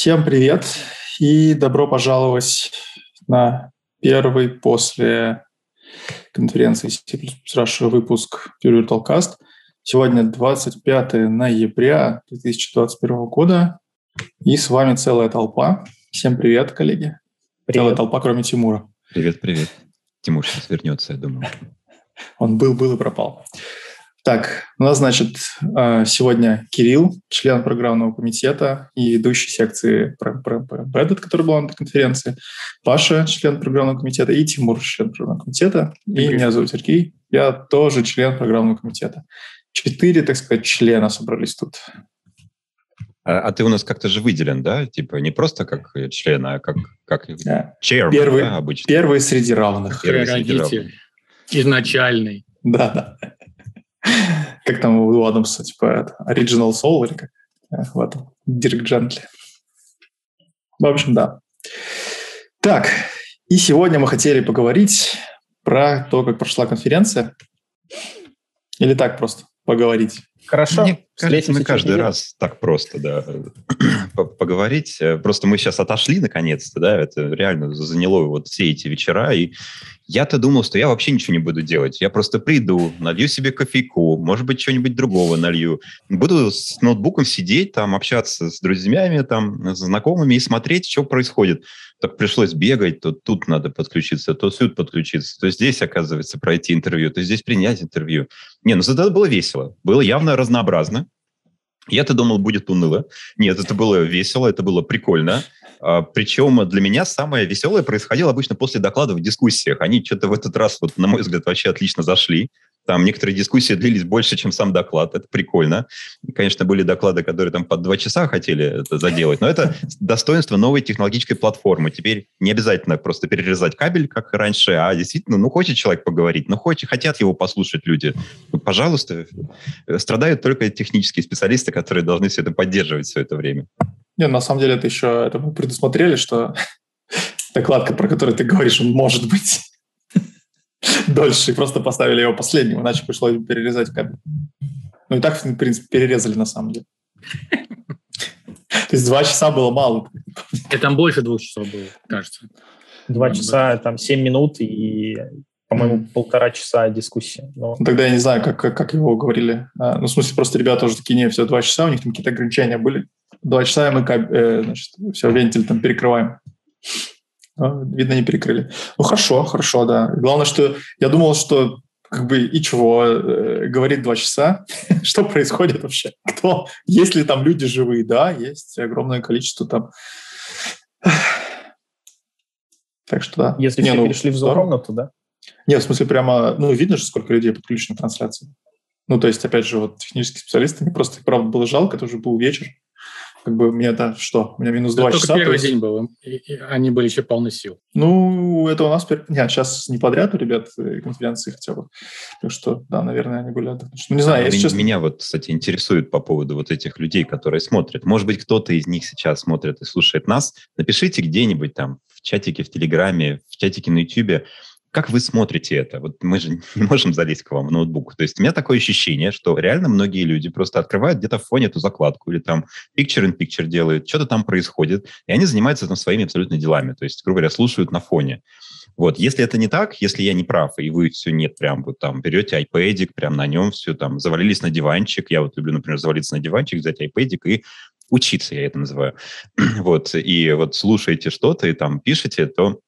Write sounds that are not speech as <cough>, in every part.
Всем привет и добро пожаловать на первый после конференции C++ выпуск Pure Virtual Cast. Сегодня 25 ноября 2021 года, и с вами целая толпа. Всем привет, коллеги. Привет. Целая толпа, кроме Тимура. Привет, привет. Тимур сейчас вернется, я думаю. Он был, был и пропал. Так, у нас, значит, а, сегодня Кирилл, член программного комитета и ведущий секции Reddit, который был на конференции, Паша, член программного комитета, и Тимур, член программного комитета. И меня зовут Сергей, я тоже член программного комитета. Четыре, так сказать, члена собрались тут. А, а ты у нас как-то же выделен, да? Типа не просто как член, а как, как да. chairman, первый, да, обычно? Первый среди равных. Первый среди равных. Изначальный. Да, да. Как там у Адамса, типа, это, Original Soul или как? В этом, Дирк Джентли. В общем, да. Так, и сегодня мы хотели поговорить про то, как прошла конференция. Или так просто поговорить? Хорошо. Мне кажется, мы каждый неделю. раз так просто, да, <clears throat> поговорить. Просто мы сейчас отошли наконец-то, да, это реально заняло вот все эти вечера, и я-то думал, что я вообще ничего не буду делать. Я просто приду, налью себе кофейку, может быть, что-нибудь другого налью. Буду с ноутбуком сидеть, там, общаться с друзьями, там, с знакомыми и смотреть, что происходит. Так пришлось бегать, то тут надо подключиться, то тут подключиться, то здесь, оказывается, пройти интервью, то здесь принять интервью. Не, ну это было весело. Было явно разнообразно. Я-то думал, будет уныло. Нет, это было весело, это было прикольно. А, Причем для меня самое веселое происходило обычно после докладов в дискуссиях. Они что-то в этот раз, вот, на мой взгляд, вообще отлично зашли. Там некоторые дискуссии длились больше, чем сам доклад. Это прикольно. Конечно, были доклады, которые там под два часа хотели это заделать, но это достоинство новой технологической платформы. Теперь не обязательно просто перерезать кабель, как раньше, а действительно, ну, хочет человек поговорить, ну, хочет, хотят его послушать люди. Ну, пожалуйста. Страдают только технические специалисты, которые должны все это поддерживать все это время. Не, на самом деле это еще это мы предусмотрели, что <laughs> докладка, про которую ты говоришь, он может быть <laughs> дольше, и просто поставили его последним, иначе пришлось перерезать кабель. Ну и так, в принципе, перерезали на самом деле. То есть два часа было мало. И там больше двух часов было, кажется. Два часа, там семь минут и, по-моему, полтора часа дискуссии. Но... Ну, тогда я не знаю, как, как его говорили. А, ну, в смысле, просто ребята уже такие, не, все, два часа, у них там какие-то ограничения были. Два часа, и мы, э, значит, все, вентиль там перекрываем. А, видно, не перекрыли. Ну, хорошо, хорошо, да. Главное, что я думал, что как бы и чего, э, говорит два часа, <laughs> что происходит вообще? Кто? Есть ли там люди живые? Да, есть огромное количество там. <sighs> Так что да. Если не, все ну, перешли в зону, да? Нет, в смысле прямо, ну, видно же, сколько людей подключено к трансляции. Ну, то есть, опять же, вот технические специалисты, не просто, правда, было жалко, это уже был вечер, как бы мне это что? У меня минус два часа. первый есть... день был, и, и они были еще полны сил. Ну, это у нас... Нет, сейчас не подряд у ребят э, конференции хотя бы. Так что, да, наверное, они были. Ну, не знаю, если честно... Меня вот, кстати, интересует по поводу вот этих людей, которые смотрят. Может быть, кто-то из них сейчас смотрит и слушает нас. Напишите где-нибудь там в чатике, в Телеграме, в чатике на Ютьюбе, как вы смотрите это? Вот мы же <laughs> не можем залезть к вам в ноутбук. То есть у меня такое ощущение, что реально многие люди просто открывают где-то в фоне эту закладку или там picture-in-picture делают, что-то там происходит, и они занимаются там своими абсолютно делами. То есть, грубо говоря, слушают на фоне. Вот, если это не так, если я не прав, и вы все нет, прям вот там берете iPad, прям на нем все там, завалились на диванчик, я вот люблю, например, завалиться на диванчик, взять iPad и учиться, я это называю. <clears throat> вот, и вот слушаете что-то и там пишете, то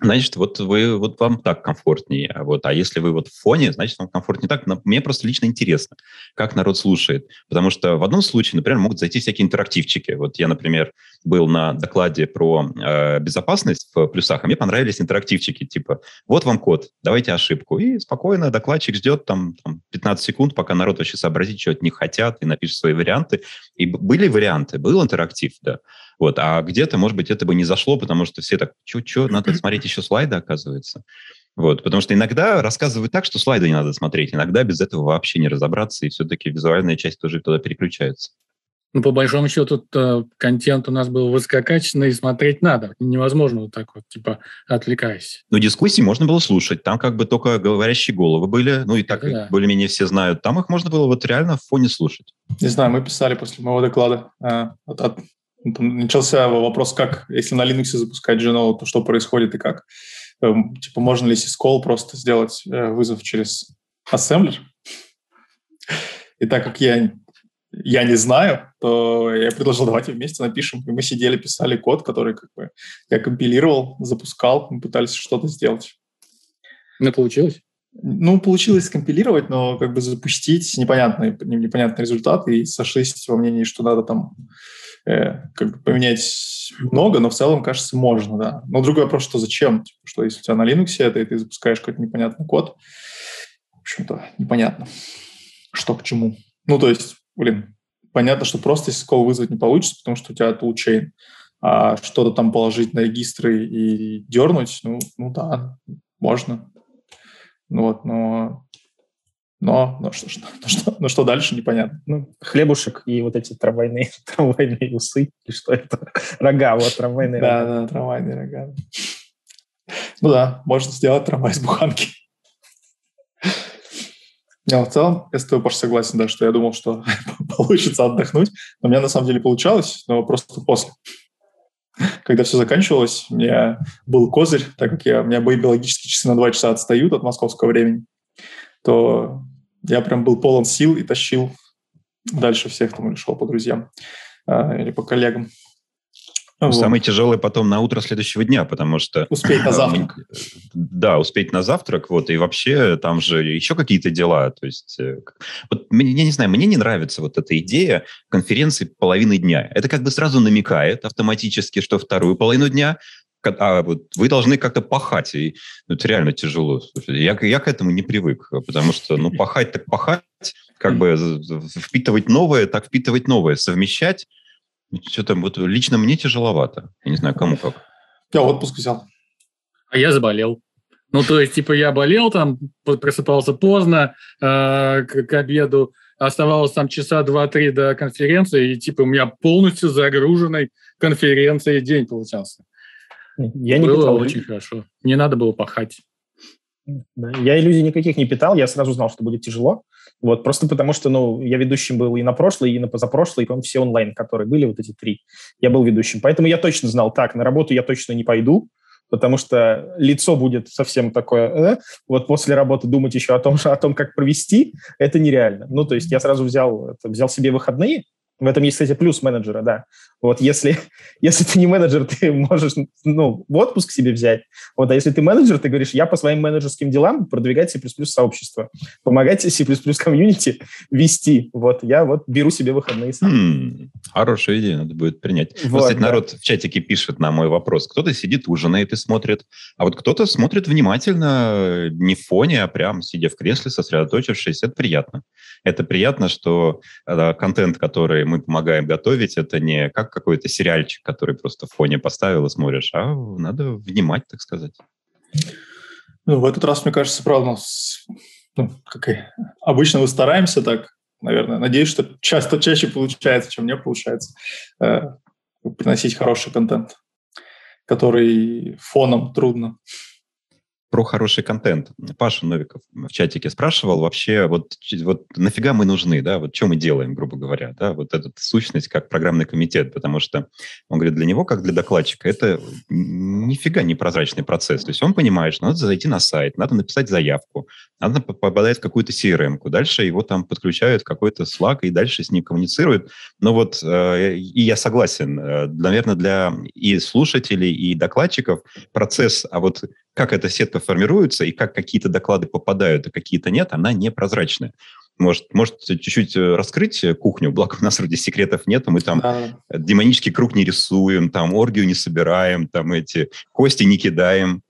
значит, вот вы, вот вам так комфортнее. А вот, а если вы вот в фоне, значит, вам комфортнее так. Но мне просто лично интересно, как народ слушает. Потому что в одном случае, например, могут зайти всякие интерактивчики. Вот я, например, был на докладе про э, безопасность в плюсах, а мне понравились интерактивчики, типа, вот вам код, давайте ошибку. И спокойно докладчик ждет там, там 15 секунд, пока народ вообще сообразит, что от них хотят, и напишет свои варианты. И были варианты, был интерактив, да. Вот. А где-то, может быть, это бы не зашло, потому что все так, что, <laughs> надо смотреть еще слайды, оказывается. Вот, потому что иногда рассказывают так, что слайды не надо смотреть, иногда без этого вообще не разобраться, и все-таки визуальная часть тоже туда переключается. Ну, по большому счету, тут э, контент у нас был высококачественный, и смотреть надо. Невозможно вот так вот, типа, отвлекаясь. Ну, дискуссии можно было слушать. Там как бы только говорящие головы были. Ну, и так да. более-менее все знают. Там их можно было вот реально в фоне слушать. Не знаю, мы писали после моего доклада э, от, от начался вопрос, как, если на Linux запускать Genoa, то что происходит и как? Эм, типа, можно ли syscall просто сделать э, вызов через ассемблер? И так как я, я не знаю, то я предложил, давайте вместе напишем. И мы сидели, писали код, который как бы я компилировал, запускал, мы пытались что-то сделать. Ну, получилось? Ну, получилось скомпилировать, но как бы запустить непонятный, непонятный результат, и сошлись во мнении, что надо там э, как бы поменять много, но в целом, кажется, можно, да. Но другой вопрос, что зачем? Типа, что если у тебя на Linux это, и ты запускаешь какой-то непонятный код, в общем-то, непонятно, что к чему. Ну, то есть, блин, понятно, что просто SQL вызвать не получится, потому что у тебя toolchain, а что-то там положить на регистры и дернуть, ну, ну да, можно. Ну вот, но но, но, что, что, <laughs> но, что, но что дальше, непонятно. Ну, хлебушек и вот эти трамвайные, <laughs> трамвайные усы, и что это? Рога, вот трамвайные да, рога. Да, да, трамвайные рога. Ну да, можно сделать трамвай с буханки. Я в целом, я с тобой, Паш, согласен, да, что я думал, что <laughs> получится отдохнуть, но у меня на самом деле получалось, но просто после. Когда все заканчивалось, у меня был козырь, так как я, у меня мои биологические часы на два часа отстают от московского времени то я прям был полон сил и тащил дальше всех там или шел по друзьям э, или по коллегам. Ну, вот. Самый тяжелый потом на утро следующего дня, потому что... Успеть на завтрак. Да, успеть на завтрак, вот, и вообще там же еще какие-то дела, то есть... Э, вот, я не знаю, мне не нравится вот эта идея конференции половины дня. Это как бы сразу намекает автоматически, что вторую половину дня а вот вы должны как-то пахать, и ну, это реально тяжело. Я, я к этому не привык, потому что, ну, пахать так пахать, как бы впитывать новое, так впитывать новое, совмещать, что-то вот лично мне тяжеловато. Я не знаю, кому как. Я отпуск взял. А я заболел. Ну, то есть, типа, я болел там, просыпался поздно, э, к, к обеду, оставалось там часа два-три до конференции, и, типа, у меня полностью загруженный конференцией день получался. Я не было питал. очень хорошо. Не надо было пахать. Да. Я иллюзий никаких не питал, я сразу знал, что будет тяжело. Вот, просто потому что, ну, я ведущим был и на прошлый, и на позапрошлый, и, по-моему, все онлайн, которые были, вот эти три, я был ведущим. Поэтому я точно знал, так, на работу я точно не пойду, потому что лицо будет совсем такое, э, вот после работы думать еще о том, о том, как провести, это нереально. Ну, то есть я сразу взял, взял себе выходные, в этом есть, кстати, плюс менеджера, да. Вот если, <laughs> если ты не менеджер, ты <laughs> можешь ну, в отпуск себе взять. Вот, а если ты менеджер, ты говоришь, я по своим менеджерским делам продвигать C++ сообщество, помогать C++ комьюнити <laughs> вести. Вот, я вот беру себе выходные сам. Хм, хорошая идея, надо будет принять. Вот, вот кстати, да. народ в чатике пишет на мой вопрос. Кто-то сидит, ужинает и смотрит, а вот кто-то смотрит внимательно, не в фоне, а прям сидя в кресле, сосредоточившись. Это приятно. Это приятно, что э, контент, который мы помогаем готовить, это не как какой-то сериальчик, который просто в фоне поставил и смотришь, а надо внимать, так сказать. Ну, в этот раз, мне кажется, правда, ну, как и обычно мы стараемся так, наверное. Надеюсь, что часто чаще получается, чем мне получается, э, приносить хороший контент, который фоном трудно про хороший контент. Паша Новиков в чатике спрашивал вообще, вот, вот нафига мы нужны, да, вот что мы делаем, грубо говоря, да, вот эта сущность как программный комитет, потому что он говорит, для него, как для докладчика, это нифига не прозрачный процесс. То есть он понимает, что надо зайти на сайт, надо написать заявку, надо попадать в какую-то CRM-ку, дальше его там подключают в какой-то Slack и дальше с ним коммуницируют. Но вот, э, и я согласен, э, наверное, для и слушателей, и докладчиков процесс, а вот как эта сетка формируется и как какие-то доклады попадают, а какие-то нет, она непрозрачная. Может, может чуть-чуть э, раскрыть кухню, благо у нас вроде секретов нет, мы там да. демонический круг не рисуем, там оргию не собираем, там эти кости не кидаем.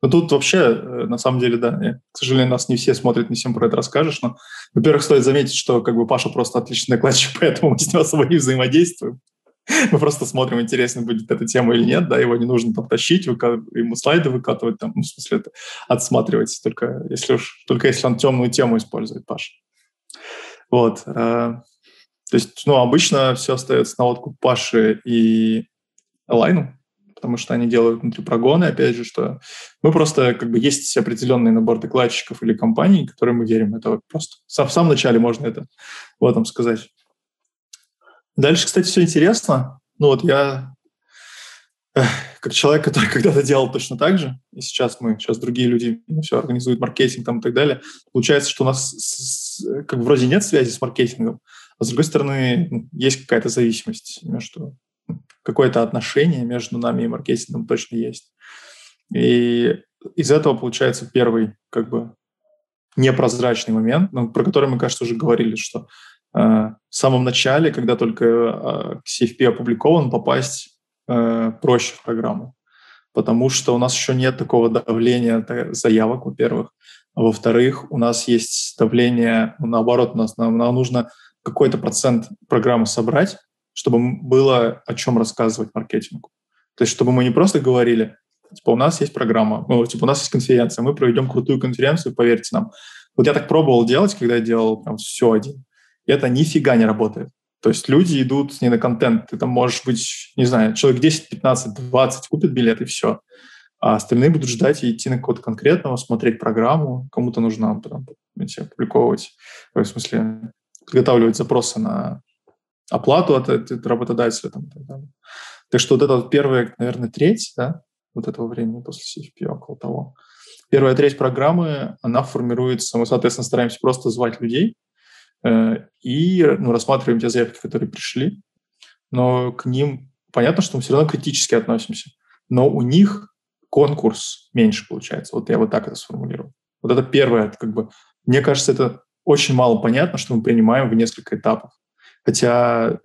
Ну, тут вообще, э, на самом деле, да, к сожалению, нас не все смотрят, не всем про это расскажешь, но, во-первых, стоит заметить, что как бы Паша просто отличный докладчик, <laughs> поэтому мы с ним особо не взаимодействуем. <laughs> Мы просто смотрим, интересно будет эта тема или нет, да, его не нужно там тащить, ему слайды выкатывать, там, ну, в смысле, это отсматривать, только если уж, только если он темную тему использует, Паша. Вот. Э, то есть, ну, обычно все остается на откуп Паши и Лайну, потому что они делают внутри прогоны, опять же, что мы просто, как бы, есть определенный набор докладчиков или компаний, которые мы верим. Это вот просто в самом начале можно это в этом сказать. Дальше, кстати, все интересно. Ну вот я как человек, который <laughs> когда-то делал точно так же, и сейчас мы, сейчас другие люди ну, все организуют маркетинг там и так далее, получается, что у нас как бы вроде нет связи с маркетингом, а с другой стороны ну, есть какая-то зависимость между какое-то отношение между нами и маркетингом точно есть. И из этого получается первый как бы непрозрачный момент, ну, про который мы, кажется, уже говорили, что в самом начале, когда только э, CFP опубликован, попасть э, проще в программу, потому что у нас еще нет такого давления заявок, во-первых, а во-вторых, у нас есть давление, ну, наоборот, у нас нам, нам нужно какой-то процент программы собрать, чтобы было о чем рассказывать маркетингу. То есть, чтобы мы не просто говорили, типа, у нас есть программа, ну, типа, у нас есть конференция, мы проведем крутую конференцию, поверьте нам. Вот я так пробовал делать, когда я делал прям все один. Это нифига не работает. То есть люди идут не на контент. Ты там можешь быть, не знаю, человек 10, 15, 20 купит билет и все. А остальные будут ждать и идти на какого-то конкретного, смотреть программу. Кому-то нужно потом эти, опубликовывать, в смысле, подготавливать запросы на оплату от, от работодателя. Там, так, далее. так что вот это вот первая, наверное, треть да, вот этого времени после CFP, около того. Первая треть программы, она формируется, мы, соответственно, стараемся просто звать людей, и ну, рассматриваем те заявки, которые пришли, но к ним понятно, что мы все равно критически относимся, но у них конкурс меньше получается. Вот я вот так это сформулирую. Вот это первое, как бы, мне кажется, это очень мало понятно, что мы принимаем в несколько этапов. Хотя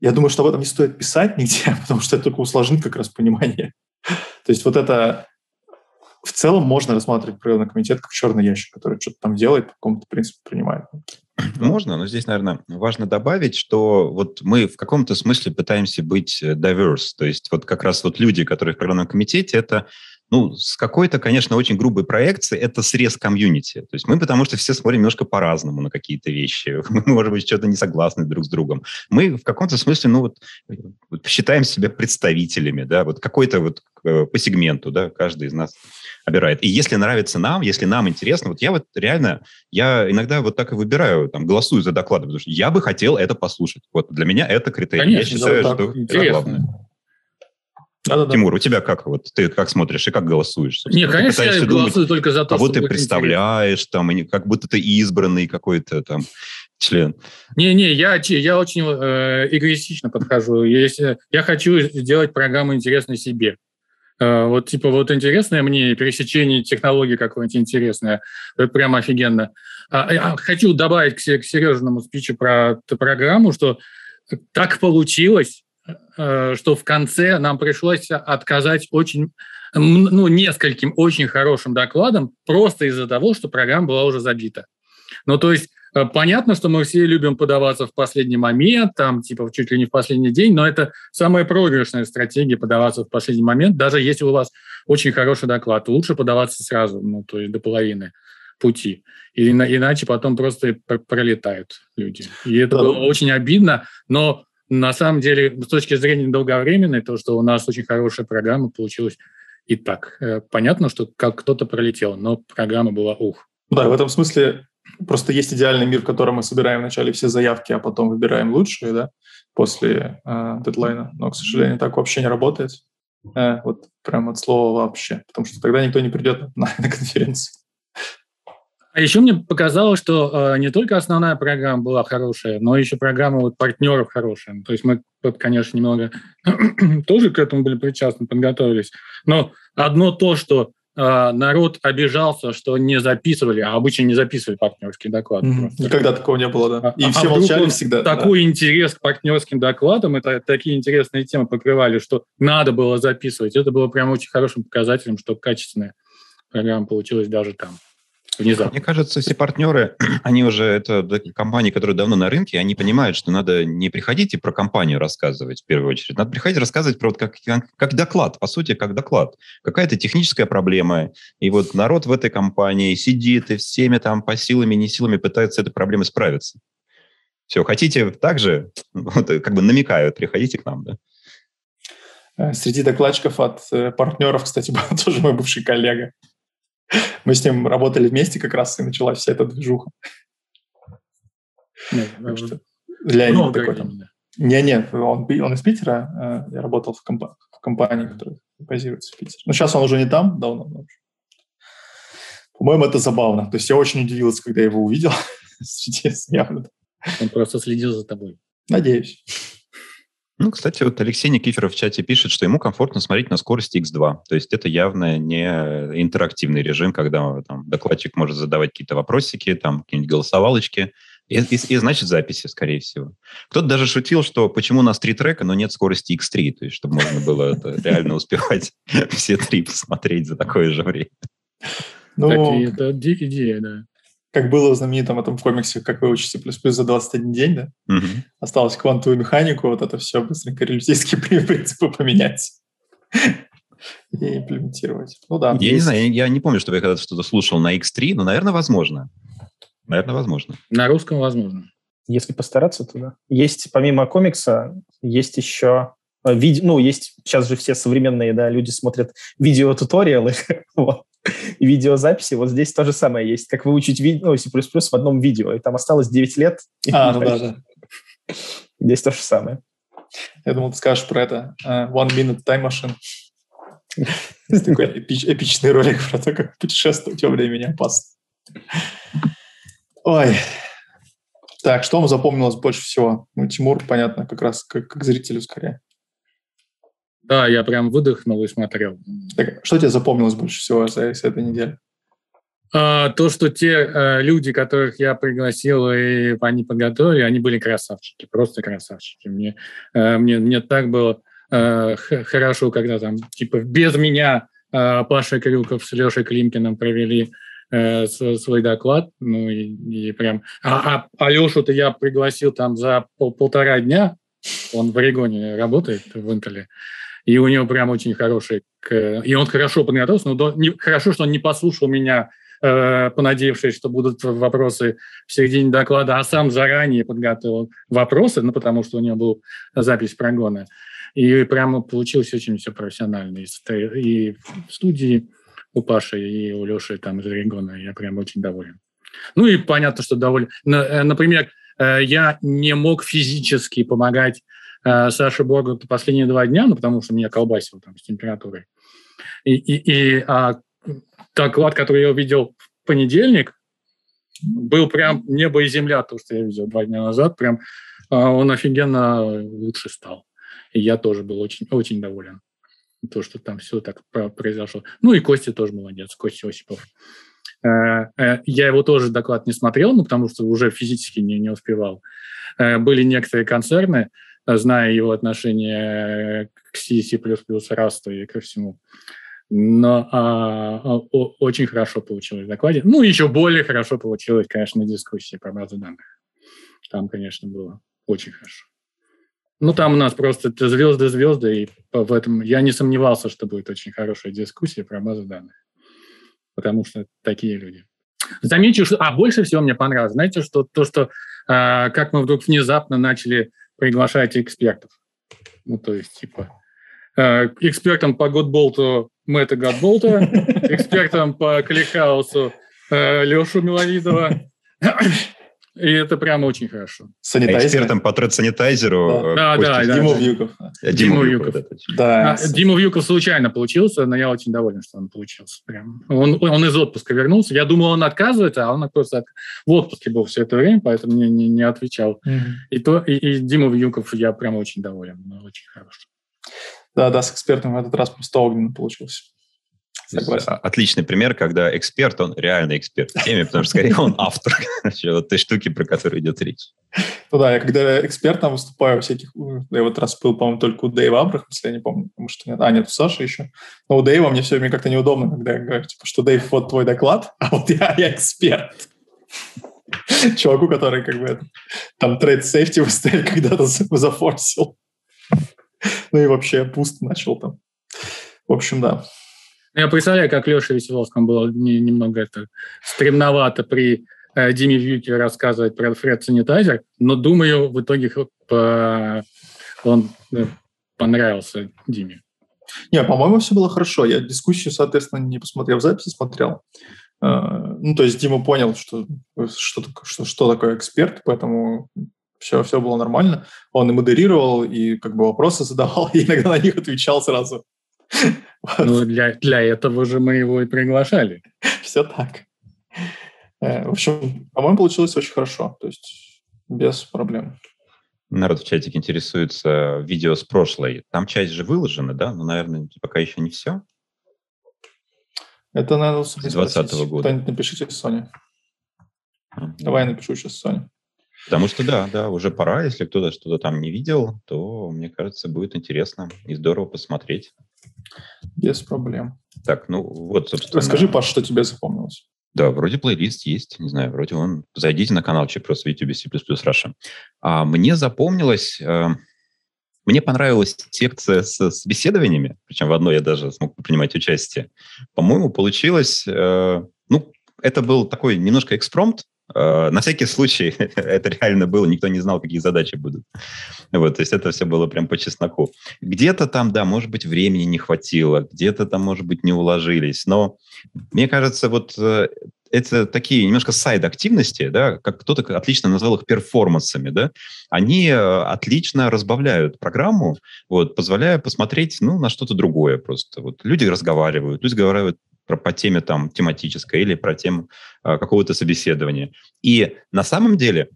я думаю, что об этом не стоит писать нигде, <laughs> потому что это только усложнит как раз понимание. То есть вот это в целом можно рассматривать проектный комитет как черный ящик, который что-то там делает, по какому-то принципу принимает. <clears throat> Можно, но здесь, наверное, важно добавить, что вот мы в каком-то смысле пытаемся быть э, diverse, то есть вот как раз вот люди, которые в программном комитете, это ну, с какой-то, конечно, очень грубой проекции это срез комьюнити. То есть мы потому что все смотрим немножко по-разному на какие-то вещи. <laughs> Мы, может быть, что-то не согласны друг с другом. Мы в каком-то смысле, ну, вот, вот считаем себя представителями, да, вот какой-то вот э, по сегменту, да, каждый из нас обирает. И если нравится нам, если нам интересно, вот я вот реально, я иногда вот так и выбираю, там, голосую за доклады, потому что я бы хотел это послушать. Вот для меня это критерий. Конечно, я считаю, что интересно. это главное. Да-да-да. Тимур, у тебя как? Вот ты как смотришь и как голосуешь? Не, конечно, я голосую думать, только за то, кого ты представляешь, интересно. там, как будто ты избранный какой-то там член. Не-не, я, я очень э, эгоистично подхожу. Если я хочу сделать программу интересной себе. Э, вот типа вот интересное мне пересечение технологий какое-нибудь интересное, это прям офигенно. А, а, хочу добавить к, к Сережиному спичу про программу, что так получилось, э, что в конце нам пришлось отказать очень, ну, нескольким очень хорошим докладам просто из-за того, что программа была уже забита. Ну, то есть Э, понятно, что мы все любим подаваться в последний момент, там, типа, чуть ли не в последний день, но это самая проигрышная стратегия подаваться в последний момент, даже если у вас очень хороший доклад. Лучше подаваться сразу, ну, то есть до половины пути. И, иначе потом просто пролетают люди. И это было очень обидно, но на самом деле, с точки зрения долговременной, то, что у нас очень хорошая программа получилась и так. Э, понятно, что как кто-то пролетел, но программа была ух. Да, в этом смысле Просто есть идеальный мир, в котором мы собираем вначале все заявки, а потом выбираем лучшие, да, после э, дедлайна. Но, к сожалению, так вообще не работает. Э, вот прям от слова вообще. Потому что тогда никто не придет на, <laughs> на конференцию. А еще мне показалось, что э, не только основная программа была хорошая, но еще программа вот партнеров хорошая. То есть мы, конечно, немного <clears throat> тоже к этому были причастны, подготовились. Но одно то, что а, народ обижался, что не записывали, а обычно не записывали партнерские доклады. Mm-hmm. Никогда такого не было, да. И а, все а молчали всегда. Такой да. интерес к партнерским докладам, это такие интересные темы покрывали, что надо было записывать. Это было прям очень хорошим показателем, что качественная программа получилась даже там внезапно. Мне кажется, все партнеры, <clears throat> они уже, это компании, которые давно на рынке, они понимают, что надо не приходить и про компанию рассказывать в первую очередь, надо приходить рассказывать про вот как, как доклад, по сути, как доклад. Какая-то техническая проблема, и вот народ в этой компании сидит и всеми там по силами, не силами пытается с этой проблемой справиться. Все, хотите также, <laughs> вот, как бы намекают, приходите к нам, да. Э, среди докладчиков от э, партнеров, кстати, <laughs> был тоже мой бывший коллега. <laughs> Мы с ним работали вместе как раз, и началась вся эта движуха. Нет, что для них такой там... Не, нет, он, он из Питера. Э, я работал в, комп- в компании, которая базируется в Питере. Но сейчас он уже не там давно. По-моему, это забавно. То есть я очень удивился, когда я его увидел. <laughs> Он просто следил за тобой. Надеюсь. Ну, кстати, вот Алексей Никифоров в чате пишет, что ему комфортно смотреть на скорости X2. То есть это явно не интерактивный режим, когда там, докладчик может задавать какие-то вопросики, там какие-нибудь голосовалочки, и, и, и значит записи, скорее всего. Кто-то даже шутил, что почему у нас три трека, но нет скорости X3, то есть чтобы можно было реально успевать <laughs> все три посмотреть за такое же время. Ну, это идея, да как было в знаменитом этом комиксе «Как выучить C++ за 21 день», да? Угу. Осталось квантовую механику, вот это все быстренько релятивистские <laughs> принципы поменять <laughs> и имплементировать. Ну да. Я не знаю, я, я не помню, чтобы я когда-то что-то слушал на X3, но, наверное, возможно. Наверное, возможно. На русском возможно. Если постараться, то да. Есть, помимо комикса, есть еще Э, видео, ну, есть сейчас же все современные, да, люди смотрят видеотуториалы, <laughs> вот, <laughs> видеозаписи. Вот здесь то же самое есть, как выучить ви- ну, C++ в одном видео, и там осталось 9 лет. А, ну да, да. Здесь то же самое. Я думал, ты скажешь про это. Uh, one Minute Time Machine. Такой <laughs> эпич, эпичный ролик про то, как путешествовать во времени опасно. Ой. Так, что вам запомнилось больше всего? Ну, Тимур, понятно, как раз как, как зрителю скорее. Да, я прям выдохнул и смотрел. Так, что тебе запомнилось больше всего за, за этой недели? А, то, что те а, люди, которых я пригласил, и они подготовили, они были красавчики, просто красавчики. Мне, а, мне, мне так было а, хорошо, когда там, типа, без меня а, Паша Крюков с Лешей Климкиным провели э, свой доклад, ну и, и прям... А, а, а Лешу-то я пригласил там за пол, полтора дня, он в Орегоне работает, в Интеле, и у него прям очень хороший... И он хорошо подготовился, но не, хорошо, что он не послушал меня, э, понадеявшись, что будут вопросы в середине доклада, а сам заранее подготовил вопросы, ну, потому что у него был запись прогона. И прямо получилось очень все профессионально. И в студии у Паши, и у Леши там из Орегона я прям очень доволен. Ну и понятно, что доволен. Э, например, э, я не мог физически помогать э, Саше Боргу последние два дня, ну, потому что меня колбасило там с температурой. И, и, и а, доклад, который я увидел в понедельник, был прям небо и земля, то, что я видел два дня назад. Прям а, он офигенно лучше стал. И я тоже был очень, очень доволен. То, что там все так произошло. Ну и Костя тоже молодец, Костя Осипов. Э, э, я его тоже доклад не смотрел, ну, потому что уже физически не, не успевал. Э, были некоторые концерны, зная его отношение к C, C++, Rust и ко всему. Но а, о, очень хорошо получилось в докладе. Ну, еще более хорошо получилось, конечно, дискуссии про базы данных. Там, конечно, было очень хорошо. Ну, там у нас просто звезды-звезды, и в этом я не сомневался, что будет очень хорошая дискуссия про базы данных. Потому что такие люди. Замечу, что... А, больше всего мне понравилось. Знаете, что то, что а, как мы вдруг внезапно начали приглашать экспертов. Ну, то есть, типа, э, экспертом по Годболту Мэтта Годболта, <laughs> экспертом по Кликхаусу э, Лешу Миловидова, и это прямо очень хорошо. Санитайзер. Экспертом по тред-санитайзеру. Да, да, да. Дима Вьюков. Дима Вьюков. Да. А, Дима Вьюков случайно получился, но я очень доволен, что он получился. Прям. Он, он из отпуска вернулся. Я думал, он отказывается, а он просто в отпуске был все это время, поэтому не, не, не отвечал. Mm-hmm. И, то, и, и Дима Вьюков я прям очень доволен. Очень хороший. Да, да, с экспертом в этот раз просто огненно получился. Согласен. Отличный пример, когда эксперт, он реально эксперт в теме, потому что, скорее, он <laughs> автор вот той штуки, про которую идет речь. Ну да, я когда экспертом выступаю всяких... Я вот раз был, по-моему, только у Дэйва Абрахам, если я не помню, потому что нет. А, нет, у Саши еще. Но у Дэйва мне все время как-то неудобно, когда я говорю, типа, что Дэйв, вот твой доклад, <laughs> а вот я, я эксперт. <laughs> Чуваку, который как бы там thread safety выставил, когда-то зафорсил. Ну и вообще Boost начал там. В общем, да. Ну, я представляю, как Леша Веселовскому было немного это стремновато при э, Диме Вьюке рассказывать про Фред Санитайзер, но, думаю, в итоге по, он э, понравился Диме. Не, по-моему, все было хорошо. Я дискуссию, соответственно, не посмотрел записи, смотрел. Э, ну, то есть Дима понял, что, что, что, что такое эксперт, поэтому Все, все было нормально. Он и модерировал, и как бы вопросы задавал, <laughs> и иногда на них отвечал сразу. Ну, для, для этого же мы его и приглашали. Все так. Э, в общем, по-моему, получилось очень хорошо. То есть без проблем. Народ в чатике интересуется видео с прошлой. Там часть же выложена, да? Но, наверное, пока еще не все. Это надо с 2020 года. Кто-нибудь напишите Соне. Mm-hmm. Давай я напишу сейчас Соне. Потому что да, да, уже пора. Если кто-то что-то там не видел, то, мне кажется, будет интересно и здорово посмотреть. Без проблем. Так, ну вот, собственно... Расскажи, Паш, что тебе запомнилось. Да, вроде плейлист есть, не знаю, вроде он... Зайдите на канал Чепрос в YouTube C++ Russia. А мне запомнилось... Э, мне понравилась секция с собеседованиями, причем в одной я даже смог принимать участие. По-моему, получилось... Э, ну, это был такой немножко экспромт, на всякий случай <laughs> это реально было, никто не знал, какие задачи будут. Вот, то есть это все было прям по чесноку. Где-то там, да, может быть, времени не хватило, где-то там, может быть, не уложились, но мне кажется, вот э, это такие немножко сайд-активности, да, как кто-то отлично назвал их перформансами, да, они э, отлично разбавляют программу, вот, позволяя посмотреть, ну, на что-то другое просто. Вот люди разговаривают, люди разговаривают по теме там тематической или про тему а, какого-то собеседования. И на самом деле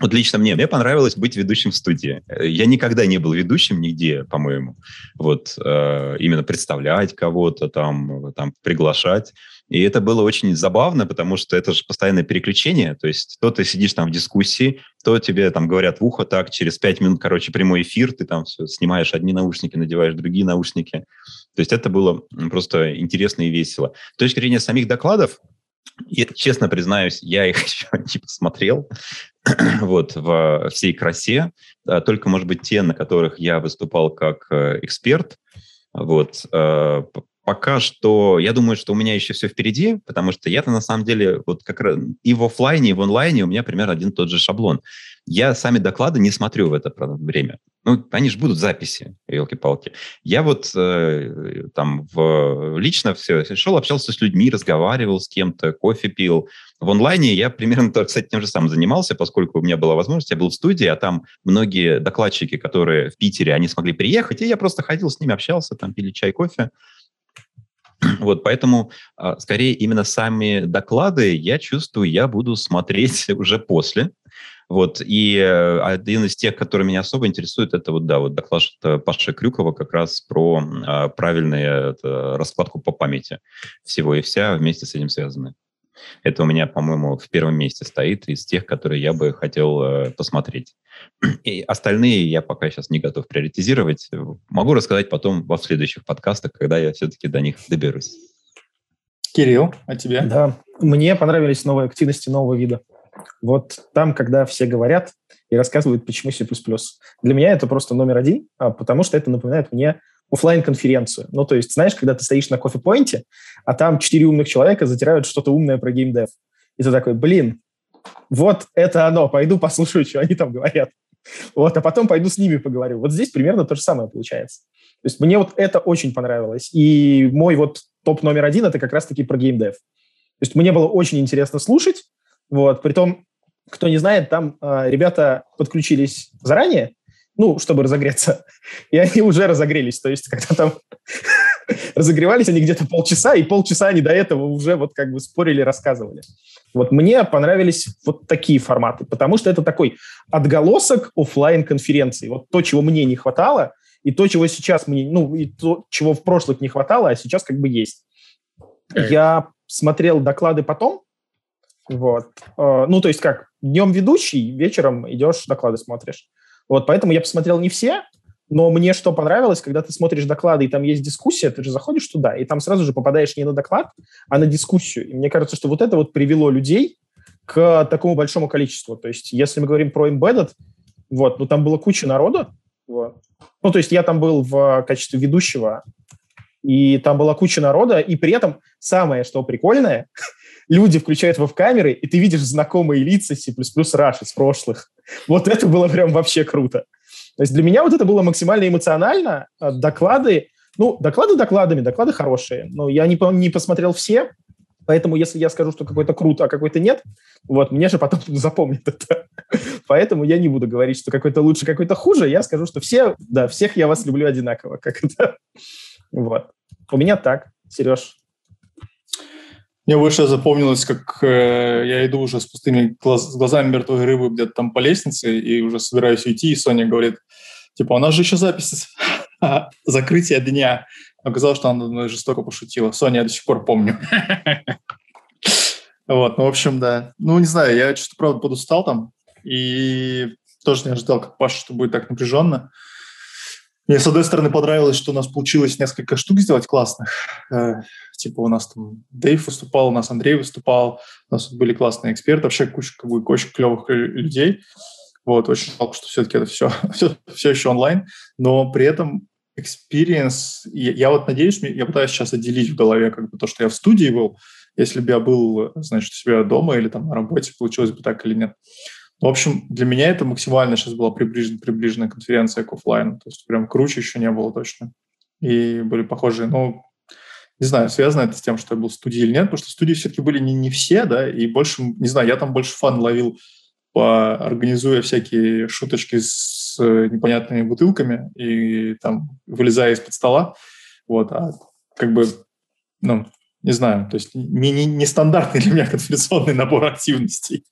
вот лично мне, мне понравилось быть ведущим в студии. Я никогда не был ведущим нигде, по-моему. Вот э, именно представлять кого-то там, там приглашать. И это было очень забавно, потому что это же постоянное переключение. То есть то ты сидишь там в дискуссии, то тебе там говорят в ухо так, через пять минут, короче, прямой эфир, ты там все снимаешь одни наушники, надеваешь другие наушники. То есть это было просто интересно и весело. С точки зрения самих докладов, и, честно признаюсь, я их <laughs> еще не посмотрел <clears throat> вот, в всей красе. А, только, может быть, те, на которых я выступал как э, эксперт. Вот. Пока что, я думаю, что у меня еще все впереди, потому что я-то на самом деле вот как раз и в офлайне, и в онлайне у меня примерно один тот же шаблон. Я сами доклады не смотрю в это время. Ну, они же будут записи, елки-палки. Я вот э, там в, лично все шел, общался с людьми, разговаривал с кем-то, кофе пил. В онлайне я примерно, кстати, тем же самым занимался, поскольку у меня была возможность, я был в студии, а там многие докладчики, которые в Питере, они смогли приехать, и я просто ходил с ними, общался, там пили чай, кофе. <clears throat> Вот, поэтому, а, скорее, именно сами доклады, я чувствую, я буду смотреть <laughs> уже после. Вот, и э, один из тех, который меня особо интересует, это вот, да, вот доклад Паши Крюкова как раз про а, правильную раскладку по памяти всего и вся вместе с этим связаны. Это у меня, по-моему, в первом месте стоит из тех, которые я бы хотел э, посмотреть. <clears throat> И остальные я пока сейчас не готов приоритизировать. Могу рассказать потом во следующих подкастах, когда я все-таки до них доберусь. Кирилл, а тебе? Да, мне понравились новые активности нового вида. Вот там, когда все говорят и рассказывают, почему C++. Для меня это просто номер один, а потому что это напоминает мне офлайн конференцию Ну, то есть, знаешь, когда ты стоишь на кофе-поинте, а там четыре умных человека затирают что-то умное про геймдев. И ты такой, блин, вот это оно, пойду послушаю, что они там говорят. Вот, а потом пойду с ними поговорю. Вот здесь примерно то же самое получается. То есть мне вот это очень понравилось. И мой вот топ номер один – это как раз-таки про геймдев. То есть мне было очень интересно слушать. Вот, притом, кто не знает, там э, ребята подключились заранее, ну, чтобы разогреться. И они уже разогрелись. То есть, когда там <laughs> разогревались они где-то полчаса, и полчаса они до этого уже вот как бы спорили, рассказывали. Вот мне понравились вот такие форматы, потому что это такой отголосок офлайн конференции Вот то, чего мне не хватало, и то, чего сейчас мне, ну, и то, чего в прошлых не хватало, а сейчас как бы есть. Я смотрел доклады потом, вот. Э, ну, то есть как, днем ведущий, вечером идешь, доклады смотришь. Вот, поэтому я посмотрел не все, но мне что понравилось, когда ты смотришь доклады, и там есть дискуссия, ты же заходишь туда, и там сразу же попадаешь не на доклад, а на дискуссию. И мне кажется, что вот это вот привело людей к такому большому количеству. То есть, если мы говорим про embedded, вот, ну там было куча народа, вот. Ну, то есть я там был в качестве ведущего, и там была куча народа, и при этом самое, что прикольное, <laughs> люди включают веб-камеры, и ты видишь знакомые лица C++ Rush из прошлых. Вот это было прям вообще круто. То есть для меня вот это было максимально эмоционально. Доклады, ну, доклады докладами, доклады хорошие. Но я не, не посмотрел все, Поэтому, если я скажу, что какой-то круто, а какой-то нет, вот, мне же потом <laughs> запомнят это. Поэтому я не буду говорить, что какой-то лучше, какой-то хуже. Я скажу, что все, да, всех я вас люблю одинаково. Как это? Вот. У меня так. Сереж, мне больше запомнилось, как э, я иду уже с пустыми глаз, с глазами мертвой рыбы где-то там по лестнице и уже собираюсь уйти, и Соня говорит, типа, у нас же еще запись <laughs> закрытия дня. Оказалось, что она жестоко пошутила. Соня, я до сих пор помню. <laughs> Вот, ну, в общем, да. Ну, не знаю, я что-то, правда, подустал там, и тоже не ожидал, как Паша, что будет так напряженно. Мне, с одной стороны, понравилось, что у нас получилось несколько штук сделать классных. Э, типа у нас там Дэйв выступал, у нас Андрей выступал, у нас были классные эксперты, вообще куча как бы, очень клевых людей. Вот, очень жалко, что все-таки это все, <laughs> все, все еще онлайн, но при этом experience, я, я вот надеюсь, я пытаюсь сейчас отделить в голове как бы то, что я в студии был, если бы я был, значит, у себя дома или там на работе, получилось бы так или нет. В общем, для меня это максимально сейчас была приближена, приближенная конференция к офлайну. То есть прям круче еще не было точно. И были похожие. Ну, не знаю, связано это с тем, что я был в студии или нет, потому что студии все-таки были не, не все, да, и больше, не знаю, я там больше фан ловил, по, организуя всякие шуточки с непонятными бутылками и там вылезая из-под стола. Вот, а как бы, ну, не знаю, то есть не, не, не стандартный для меня конференционный набор активностей.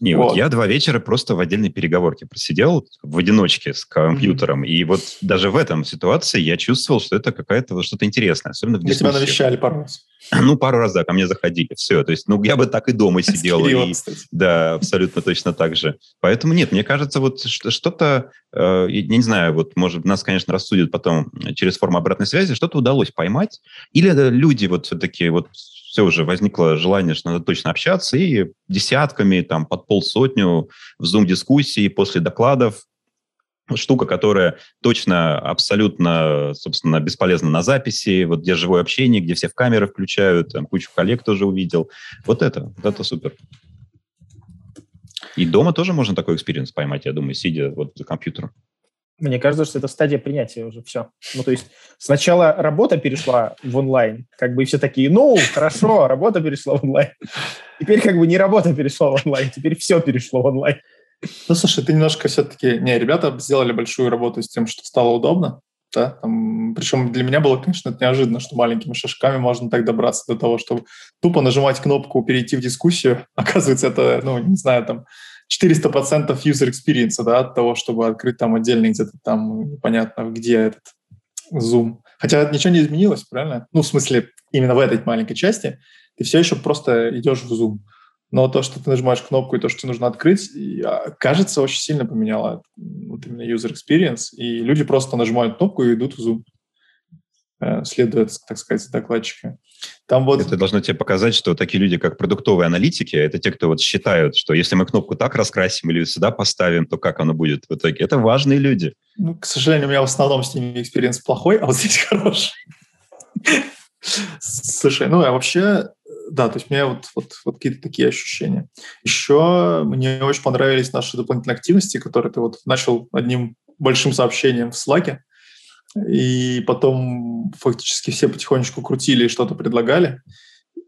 Не, вот. вот я два вечера просто в отдельной переговорке просидел в одиночке с компьютером, mm-hmm. и вот даже в этом ситуации я чувствовал, что это какая-то что-то интересное, особенно в дискуссии. тебя навещали пару раз. <clears throat> Ну, пару раз, да, ко мне заходили, все. То есть, ну, я бы так и дома <laughs> сидел. и, да, абсолютно точно так же. Поэтому нет, мне кажется, вот что-то, э, я не знаю, вот, может, нас, конечно, рассудят потом через форму обратной связи, что-то удалось поймать. Или люди вот все-таки вот все уже возникло желание, что надо точно общаться, и десятками, там, под полсотню в Zoom-дискуссии после докладов штука, которая точно абсолютно, собственно, бесполезна на записи, вот где живое общение, где все в камеры включают, там кучу коллег тоже увидел. Вот это, вот это супер. И дома тоже можно такой experience поймать, я думаю, сидя вот за компьютером. Мне кажется, что это стадия принятия уже все. Ну, то есть сначала работа перешла в онлайн, как бы все такие, ну, хорошо, работа перешла в онлайн. Теперь как бы не работа перешла в онлайн, теперь все перешло в онлайн. Ну, слушай, ты немножко все-таки... Не, ребята сделали большую работу с тем, что стало удобно. Да? Там, причем для меня было, конечно, это неожиданно, что маленькими шажками можно так добраться до того, чтобы тупо нажимать кнопку «Перейти в дискуссию». <laughs> Оказывается, это, ну, не знаю, там 400% user experience, да, от того, чтобы открыть там отдельный где-то там непонятно где этот Zoom. Хотя ничего не изменилось, правильно? Ну, в смысле, именно в этой маленькой части ты все еще просто идешь в Zoom. Но то, что ты нажимаешь кнопку и то, что тебе нужно открыть, а, кажется, очень сильно поменяло вот именно user experience. И люди просто нажимают кнопку и идут в Zoom. Э, следует, так сказать, за докладчиками. Там вот... Это должно тебе показать, что такие люди, как продуктовые аналитики, это те, кто вот считают, что если мы кнопку так раскрасим или сюда поставим, то как оно будет в итоге? Это важные люди. Ну, к сожалению, у меня в основном с ними experience плохой, а вот <laughs> здесь хороший. Слушай, ну, а вообще, да, то есть у меня вот, вот, вот какие-то такие ощущения. Еще мне очень понравились наши дополнительные активности, которые ты вот начал одним большим сообщением в Slack. И потом фактически все потихонечку крутили и что-то предлагали.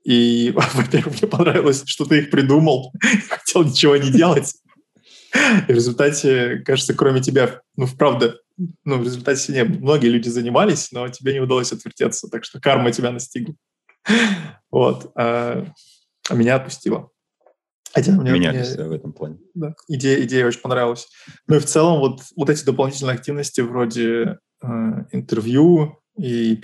И, <laughs> во-первых, мне понравилось, что ты их придумал, <laughs> хотел ничего не делать. И в результате, кажется, кроме тебя, ну, правда, ну, в результате не, многие люди занимались, но тебе не удалось отвертеться, так что карма тебя настигла. Вот. А, а меня отпустила. Хотя мне, Менялись мне, в этом плане. Да, идея, идея очень понравилась. Ну и в целом вот, вот эти дополнительные активности вроде интервью и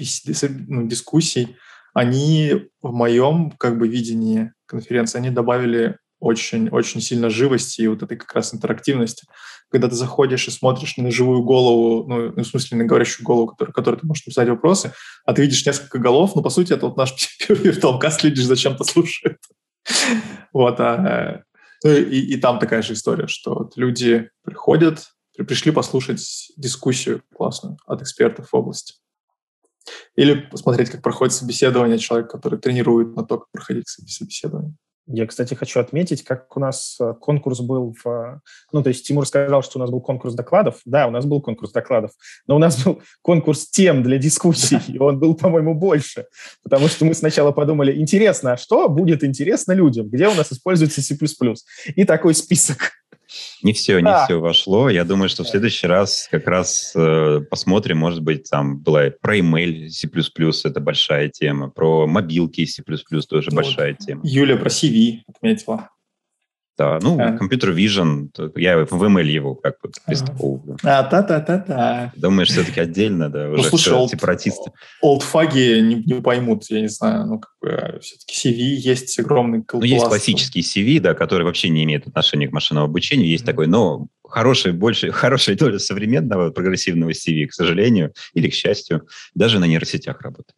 ну, дискуссий, они в моем как бы видении конференции, они добавили очень-очень сильно живости и вот этой как раз интерактивности. Когда ты заходишь и смотришь не на живую голову, ну, в смысле, на говорящую голову, которой, которой ты можешь написать вопросы, а ты видишь несколько голов, ну, по сути, это вот наш <laughs> виртуалкаст, люди зачем-то слушают. <laughs> Вот, а, ну, и, и там такая же история, что вот люди приходят, пришли послушать дискуссию классную от экспертов в области. Или посмотреть, как проходит собеседование человек, который тренирует на то, как проходить собеседование. Я, кстати, хочу отметить, как у нас э, конкурс был в... Ну, то есть Тимур сказал, что у нас был конкурс докладов. Да, у нас был конкурс докладов, но у нас был <laughs> конкурс тем для дискуссий, и он был, по-моему, больше. Потому что мы сначала подумали, интересно, а что будет интересно людям? Где у нас используется C++? И такой список. Не все, не все вошло. Я думаю, что в следующий раз как раз э, посмотрим, может быть, там была про email C++, это большая тема, про мобилки C++ тоже ну, большая тема. Юля про CV отметила. Да, ну, а. компьютер Vision, я в email его как бы пристыковываю. А, та-та-та-та. Думаешь, все-таки отдельно, да, ну, уже ну, слушай, сепаратисты. Олдфаги не, не поймут, я не знаю, ну, как бы, а, все-таки CV есть огромный Ну, есть классический CV, да, который вообще не имеет отношения к машинному обучению, есть mm-hmm. такой, но хороший, больше, <laughs> хорошая доля современного прогрессивного CV, к сожалению, или к счастью, даже на нейросетях работает.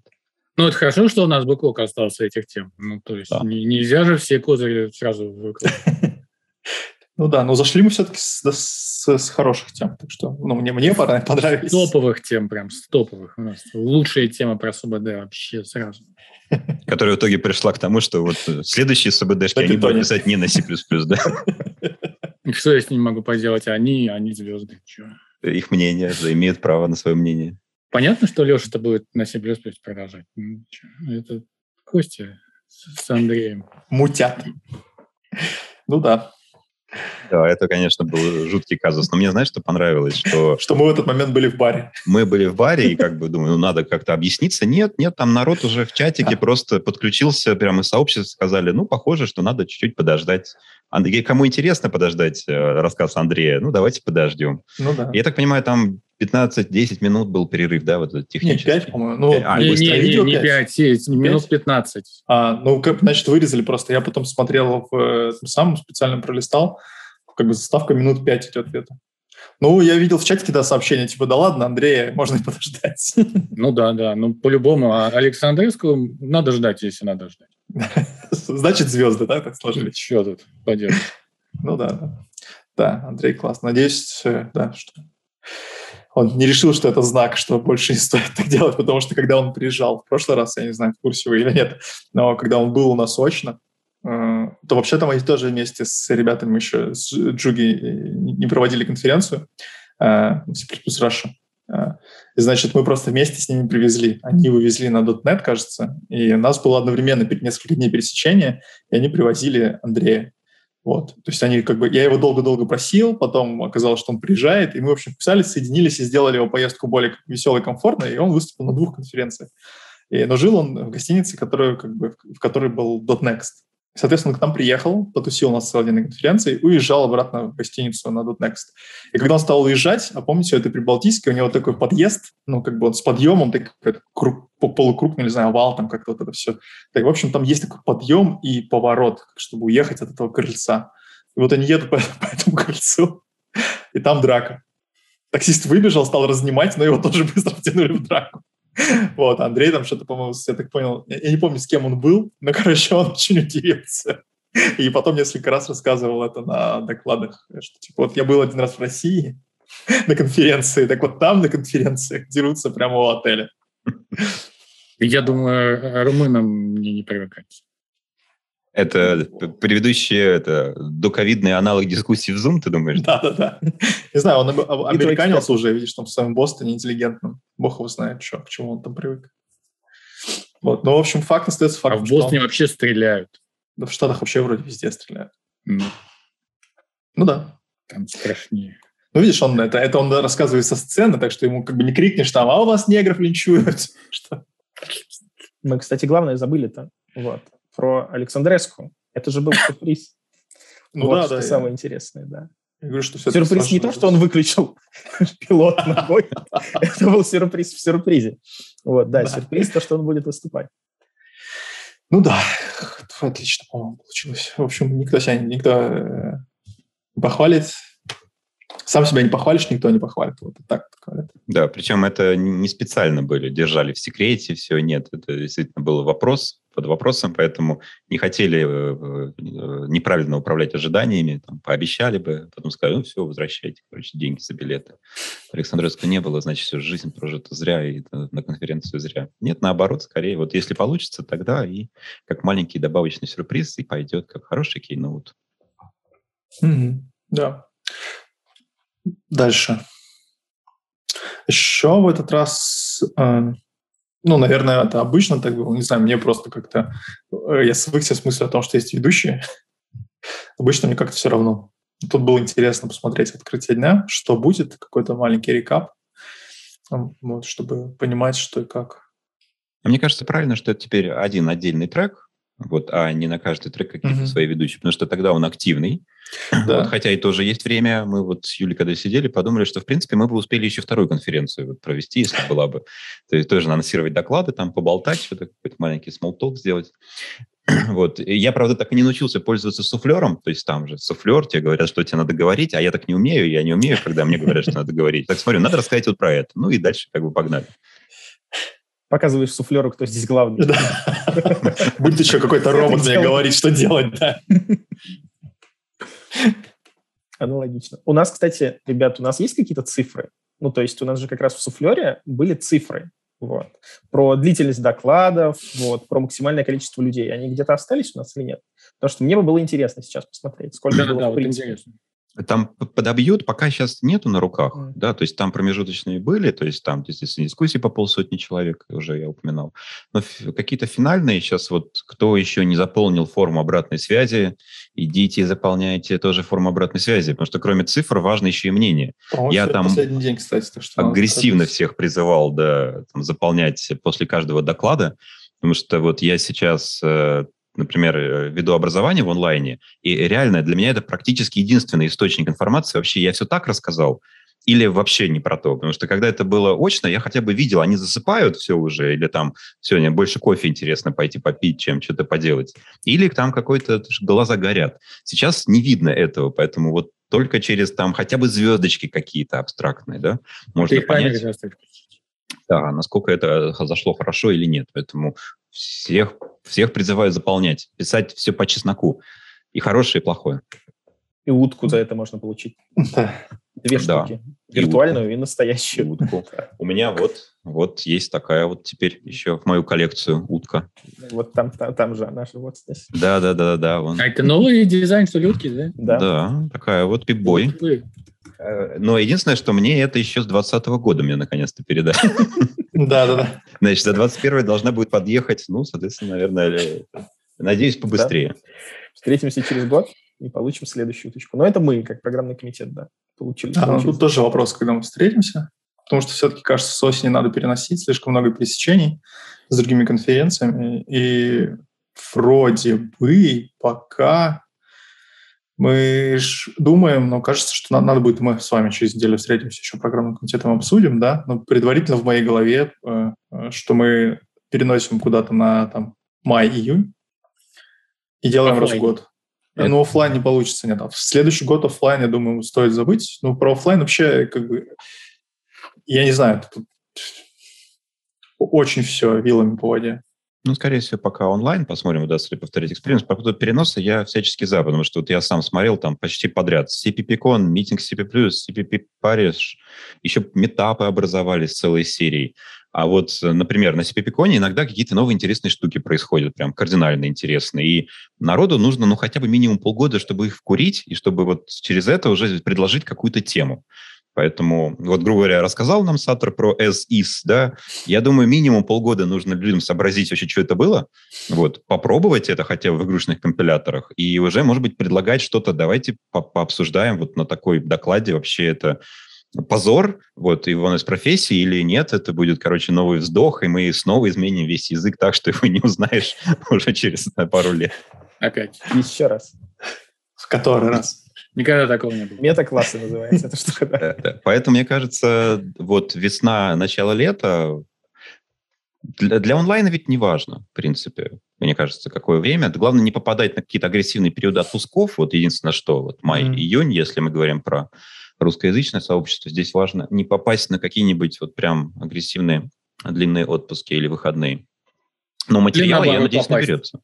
Ну, это хорошо, что у нас бэклог остался этих тем. Ну, то есть да. не, нельзя же все козыри сразу выкладывать. <laughs> Ну да, но зашли мы все-таки с, с, с хороших тем, так что ну, мне, мне <laughs> понравились. Топовых тем прям, с топовых. У нас лучшая тема про СУБД вообще сразу. <laughs> Которая в итоге пришла к тому, что вот следующие СУБДшки, они будут писать не на C++, да? Что я с ними могу поделать? Они, они звезды. Их мнение, имеют право на свое мнение. Понятно, что Леша-то будет на C++ продолжать. Ну, это Костя с Андреем. Мутят. Ну да. Да, это, конечно, был жуткий казус. Но мне, знаешь, что понравилось? Что, что мы в этот момент были в баре. Мы были в баре, и как бы думаю, ну, надо как-то объясниться. Нет, нет, там народ уже в чатике просто подключился, прямо из сообщества сказали, ну, похоже, что надо чуть-чуть подождать. Андрей, кому интересно подождать э, рассказ Андрея, ну, давайте подождем. Ну, да. Я так понимаю, там 15-10 минут был перерыв, да, вот этот технический? Нет, 5, по-моему. Ну, а, не, не, не, не 5, 5, минут 15. А, ну, как, значит, вырезали просто. Я потом смотрел, в, э, сам специально пролистал, как бы заставка минут 5 идет где-то. Ну, я видел в чате когда сообщение, типа, да ладно, Андрея, можно и подождать. Ну да, да, ну по-любому. А Александревскую надо ждать, если надо ждать. Значит, звезды, да, так сложились? Что тут поделать? Ну да, да. Да, Андрей класс. Надеюсь, э, да, что он не решил, что это знак, что больше не стоит так делать, потому что когда он приезжал в прошлый раз, я не знаю, в курсе вы или нет, но когда он был у нас очно, э, то вообще-то мы тоже вместе с ребятами еще с Джуги не проводили конференцию э, C++ Russia. Э, и, значит, мы просто вместе с ними привезли. Они вывезли на .NET, кажется, и у нас было одновременно несколько дней пересечения, и они привозили Андрея. Вот. То есть они как бы... Я его долго-долго просил, потом оказалось, что он приезжает, и мы, в общем, писали, соединились и сделали его поездку более веселой, комфортной, и он выступил на двух конференциях. И, но жил он в гостинице, которую, как бы, в которой был .next. Соответственно, к нам приехал, потусил у нас целый день на конференции уезжал обратно в гостиницу на .next. И когда он стал уезжать, а помните, это Прибалтийское, у него такой подъезд, ну, как бы он с подъемом, так, круг, полукруг, ну, не знаю, вал там как-то вот это все. Так, в общем, там есть такой подъем и поворот, чтобы уехать от этого крыльца. И вот они едут <laughs> по, по этому крыльцу, и там драка. Таксист выбежал, стал разнимать, но его тоже быстро втянули в драку. <laughs> Вот, Андрей там что-то, по-моему, я так понял, я не помню, с кем он был, но, <laughs> короче, он очень удивился. И потом несколько раз рассказывал это на докладах, что, типа, вот я был один раз в России <laughs> на конференции, так вот там на конференциях дерутся прямо у отеля. Я думаю, румынам мне не привыкать. Это предыдущий это, доковидный аналог дискуссии в Zoom, ты думаешь? Да-да-да. Не знаю, он американился уже, видишь, там в своем Бостоне интеллигентном. Бог его знает, что, к чему он там привык. Вот. Но, в общем, факт остается фактом. А в Бостоне он... вообще стреляют. Да в Штатах вообще вроде везде стреляют. Mm. Ну да. Там страшнее. Ну, видишь, он это, это он рассказывает со сцены, так что ему как бы не крикнешь там, а у вас негров линчуют. <laughs> Что? Мы, кстати, главное забыли-то. Вот про Александреску. Это же был <laughs> сюрприз. Ну вот, да, что да. самое я... интересное, да. Я говорю, что сюрприз не то, что он выключил <laughs> пилот ногой. <laughs> Это был сюрприз в сюрпризе. Вот, да, сюрприз то, что он будет выступать. Ну да, отлично, по-моему, получилось. В общем, никто себя никто э, похвалит, сам себя не похвалишь, никто не похвалит. Вот так говорят. Да, причем это не специально были, держали в секрете, все, нет, это действительно был вопрос под вопросом, поэтому не хотели э, э, неправильно управлять ожиданиями, там, пообещали бы, потом сказали, ну все, возвращайте, короче, деньги за билеты. Александровска не было, значит, всю жизнь прожита зря и на конференцию зря. Нет, наоборот, скорее, вот если получится, тогда и как маленький добавочный сюрприз и пойдет как хороший кейноут. Mm-hmm. Да. Дальше. Еще в этот раз, э, ну, наверное, это обычно так было, не знаю, мне просто как-то, э, я свыкся с мыслью о том, что есть ведущие. обычно мне как-то все равно. Тут было интересно посмотреть открытие дня, что будет, какой-то маленький рекап, вот, чтобы понимать, что и как. Мне кажется, правильно, что это теперь один отдельный трек, вот, а не на каждый трек какие-то mm-hmm. свои ведущие, потому что тогда он активный. Да. Вот, хотя и тоже есть время. Мы вот с Юлей, когда сидели, подумали, что, в принципе, мы бы успели еще вторую конференцию вот провести, если была бы. То есть тоже анонсировать доклады, там поболтать, что-то, какой-то маленький смолток сделать. <clears throat> Вот. Я, правда, так и не научился пользоваться суфлером, то есть там же суфлер, тебе говорят, что тебе надо говорить, а я так не умею, я не умею, когда мне говорят, что надо говорить. Так смотрю, надо рассказать вот про это. Ну и дальше как бы погнали показываешь суфлеру, кто здесь главный. <laughs> Будет еще какой-то робот мне говорить, что делать, да. <laughs> <laughs> Аналогично. У нас, кстати, ребят, у нас есть какие-то цифры? Ну, то есть у нас же как раз в суфлере были цифры. Вот. Про длительность докладов, вот, про максимальное количество людей. Они где-то остались у нас или нет? Потому что мне бы было интересно сейчас посмотреть, сколько было да, в принципе. Вот там подобьют, пока сейчас нету на руках, mm. да, то есть там промежуточные были, то есть там, естественно, дискуссии по полсотни человек, уже я упоминал. Но какие-то финальные сейчас вот, кто еще не заполнил форму обратной связи, идите и заполняйте тоже форму обратной связи, потому что кроме цифр важно еще и мнение. Я там день, кстати, так что агрессивно всех призывал, да, там, заполнять после каждого доклада, потому что вот я сейчас э, например, э, веду образование в онлайне, и реально для меня это практически единственный источник информации. Вообще я все так рассказал, или вообще не про то. Потому что когда это было очно, я хотя бы видел, они засыпают все уже, или там сегодня больше кофе интересно пойти попить, чем что-то поделать. Или там какой-то глаза горят. Сейчас не видно этого, поэтому вот только через там хотя бы звездочки какие-то абстрактные, да, можно понять. Да, насколько это зашло хорошо или нет. Поэтому всех, всех призываю заполнять, писать все по чесноку. И хорошее, и плохое. И утку за это можно получить. Две да. штуки. Виртуальную и, и настоящую. И утку. <laughs> У меня вот, вот есть такая вот теперь еще в мою коллекцию утка. Вот там, там, там же она же вот здесь. Да, да, да, да. Вон. А это новый дизайн, что ли, утки, да? Да. Да, такая вот пип-бой. Э, но единственное, что мне это еще с 2020 года мне наконец-то передали. <laughs> Да, да, да. Значит, за 21 должна будет подъехать, ну, соответственно, наверное, надеюсь, побыстрее. Встретимся через год и получим следующую точку. Но это мы, как программный комитет, да, получили. А, ну, тут тоже вопрос, когда мы встретимся. Потому что все-таки, кажется, с осени надо переносить, слишком много пересечений с другими конференциями. И вроде бы пока мы думаем, но кажется, что надо, надо будет, мы с вами через неделю встретимся, еще программным комитетом обсудим, да, но предварительно в моей голове, э, э, что мы переносим куда-то на там май-июнь и делаем оффлайн. раз в год. Это... Ну, офлайн не получится, нет. А в следующий год офлайн, я думаю, стоит забыть. Ну, про офлайн вообще, как бы, я не знаю, тут очень все вилами по воде. Ну, скорее всего, пока онлайн посмотрим, удастся ли повторить эксперимент. По поводу переноса я всячески за, потому что вот я сам смотрел там почти подряд. CPP-Con, митинг CP+, CPP Париж, еще метапы образовались целой серией. А вот, например, на CPP-Con иногда какие-то новые интересные штуки происходят, прям кардинально интересные. И народу нужно, ну, хотя бы минимум полгода, чтобы их вкурить, и чтобы вот через это уже предложить какую-то тему. Поэтому, вот, грубо говоря, рассказал нам Саттер про as-is, да, я думаю, минимум полгода нужно людям сообразить вообще, что это было, вот, попробовать это хотя бы в игрушечных компиляторах, и уже, может быть, предлагать что-то, давайте по пообсуждаем вот на такой докладе вообще это позор, вот, его из профессии или нет, это будет, короче, новый вздох, и мы снова изменим весь язык так, что его не узнаешь <laughs> уже через пару лет. Опять. Еще раз. В который раз? Никогда такого не было. Мета-классы называется эта штука. Поэтому, мне кажется, вот весна, начало лета для, для онлайна ведь не важно, в принципе, мне кажется, какое время. Главное не попадать на какие-то агрессивные периоды отпусков. Вот единственное, что вот май-июнь, если мы говорим про русскоязычное сообщество, здесь важно не попасть на какие-нибудь вот прям агрессивные длинные отпуски или выходные. Но материал, я надеюсь, попасть. наберется.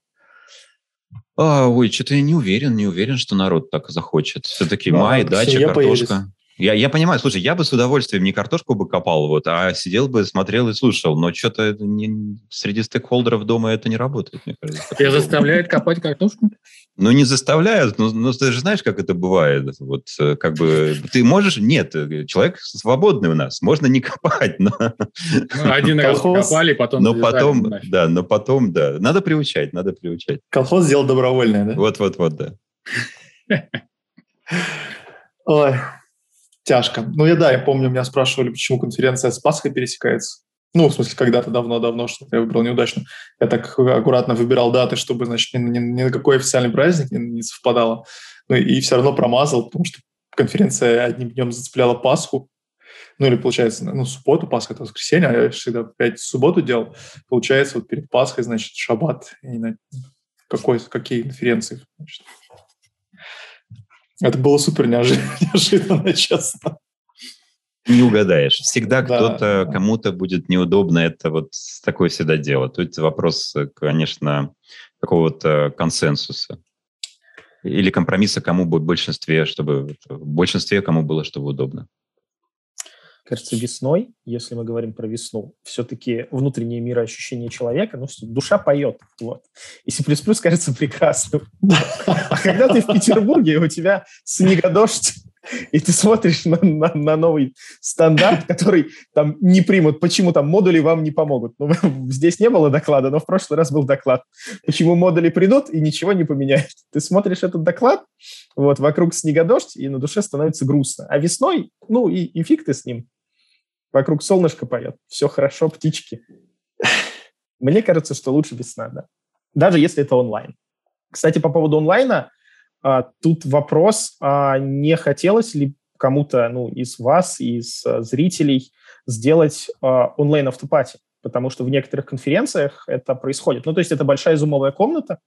А, ой, что-то я не уверен, не уверен, что народ так захочет. Все-таки май, дача, картошка. Появились. Я, я понимаю, слушай, я бы с удовольствием не картошку бы копал, вот, а сидел бы, смотрел и слушал, но что-то не, среди стейкхолдеров дома это не работает, мне кажется. Тебя заставляют копать картошку? Ну, не заставляют, но, но ты же знаешь, как это бывает. Вот, э, как бы, ты можешь... Нет, э, человек свободный у нас, можно не копать, но... Ну, один раз копали, потом... Но потом, да, но потом, да. Надо приучать, надо приучать. Колхоз сделал добровольное, да? Вот-вот-вот, да. Ой, тяжко. Ну, я да, я помню, меня спрашивали, почему конференция с Пасхой пересекается. Ну, в смысле, когда-то давно-давно что-то я выбрал неудачно. Я так аккуратно выбирал даты, чтобы, значит, ни, ни, ни на какой официальный праздник не, не совпадало. Ну, и все равно промазал, потому что конференция одним днем зацепляла Пасху. Ну, или, получается, ну, субботу, Пасха – это воскресенье, а я всегда опять субботу делал. Получается, вот перед Пасхой, значит, шаббат. И на какой, какие конференции, значит. Это было супер <laughs> неожиданно, честно. Не угадаешь. Всегда да, кто-то, кому-то будет неудобно это вот такое всегда дело. Тут вопрос, конечно, какого-то консенсуса. Или компромисса, кому будет в большинстве, чтобы в большинстве кому было, чтобы удобно кажется, весной, если мы говорим про весну, все-таки внутреннее мироощущение человека, ну, душа поет, вот. И C++ кажется прекрасным. А когда ты в Петербурге, у тебя снегодождь, и ты смотришь на, на, на новый стандарт, который там не примут, почему там модули вам не помогут. Ну, <laughs> здесь не было доклада, но в прошлый раз был доклад. Почему модули придут и ничего не поменяют. Ты смотришь этот доклад, вот, вокруг снегодождь, и на душе становится грустно. А весной, ну, и, и фиг ты с ним вокруг солнышко поет, все хорошо, птички. Мне кажется, что лучше весна, да. Даже если это онлайн. Кстати, по поводу онлайна, а, тут вопрос, а не хотелось ли кому-то ну, из вас, из а, зрителей сделать а, онлайн автопати? Потому что в некоторых конференциях это происходит. Ну, то есть это большая зумовая комната,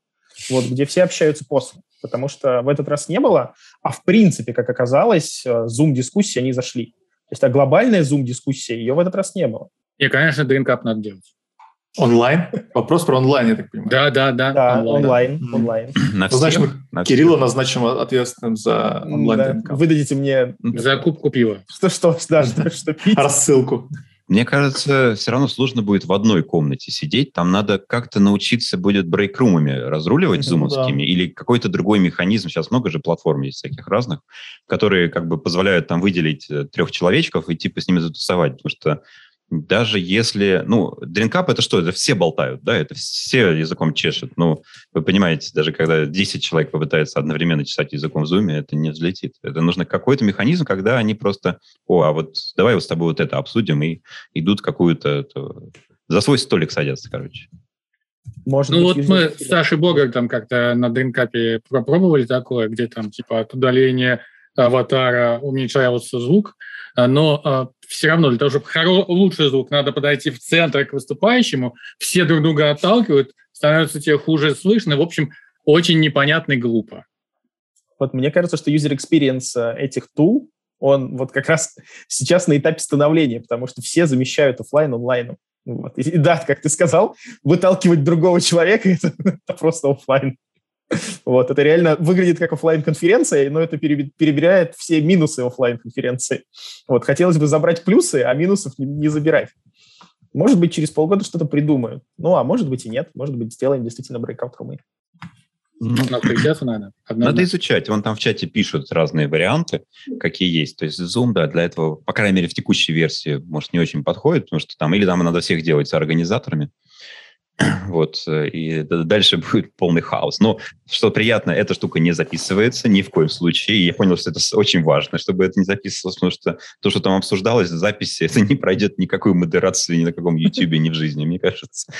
вот, где все общаются после. Потому что в этот раз не было, а в принципе, как оказалось, зум-дискуссии они зашли. То есть, а глобальная Zoom-дискуссия, ее в этот раз не было. И, конечно, дринкап надо делать. Онлайн? Вопрос про онлайн, я так понимаю. Да, да, да. Да, онлайн. онлайн. На ну, значит, мы на Кирилла назначим ответственным за онлайн да. Выдадите мне... Закупку пива. Что, что, да, что, что пить. Рассылку. Мне кажется, все равно сложно будет в одной комнате сидеть. Там надо как-то научиться будет брейкрумами разруливать зумовскими да. или какой-то другой механизм. Сейчас много же платформ есть всяких разных, которые как бы позволяют там выделить э, трех человечков и типа с ними затусовать. Потому что даже если, ну, дринкап это что? Это все болтают, да, это все языком чешут. Ну, вы понимаете, даже когда 10 человек попытается одновременно чесать языком в зуме, это не взлетит. Это нужно какой-то механизм, когда они просто, о, а вот давай вот с тобой вот это обсудим, и идут какую-то, за свой столик садятся, короче. Может ну быть, вот мы с Сашей Богом там как-то на дринкапе попробовали такое, где там типа от удаления аватара уменьшался звук, но а, все равно для того, чтобы хоро- лучший звук, надо подойти в центр к выступающему, все друг друга отталкивают, становится тебе хуже слышно, в общем, очень непонятно и глупо. Вот мне кажется, что user experience э, этих тул, он вот как раз <laughs> сейчас на этапе становления, потому что все замещают офлайн онлайном. Вот. И, да, как ты сказал, выталкивать другого человека это, <laughs> это просто офлайн. Вот, это реально выглядит как офлайн конференция но это перебирает все минусы офлайн конференции Вот, хотелось бы забрать плюсы, а минусов не, не забирать. Может быть, через полгода что-то придумаю. Ну, а может быть и нет. Может быть, сделаем действительно breakout румы. Ну, надо. Надо изучать. Вон там в чате пишут разные варианты, какие есть. То есть Zoom, да, для этого, по крайней мере, в текущей версии, может, не очень подходит, потому что там или там надо всех делать с организаторами, <clears throat> Вот, э, и дальше <laughs> будет полный хаос. Но что приятно, эта штука не записывается ни в коем случае. И я понял, что это очень важно, чтобы это не записывалось, потому что то, что там обсуждалось в записи, <laughs> это не пройдет никакую модерацию ни на каком YouTube ни в жизни, мне <laughs> кажется,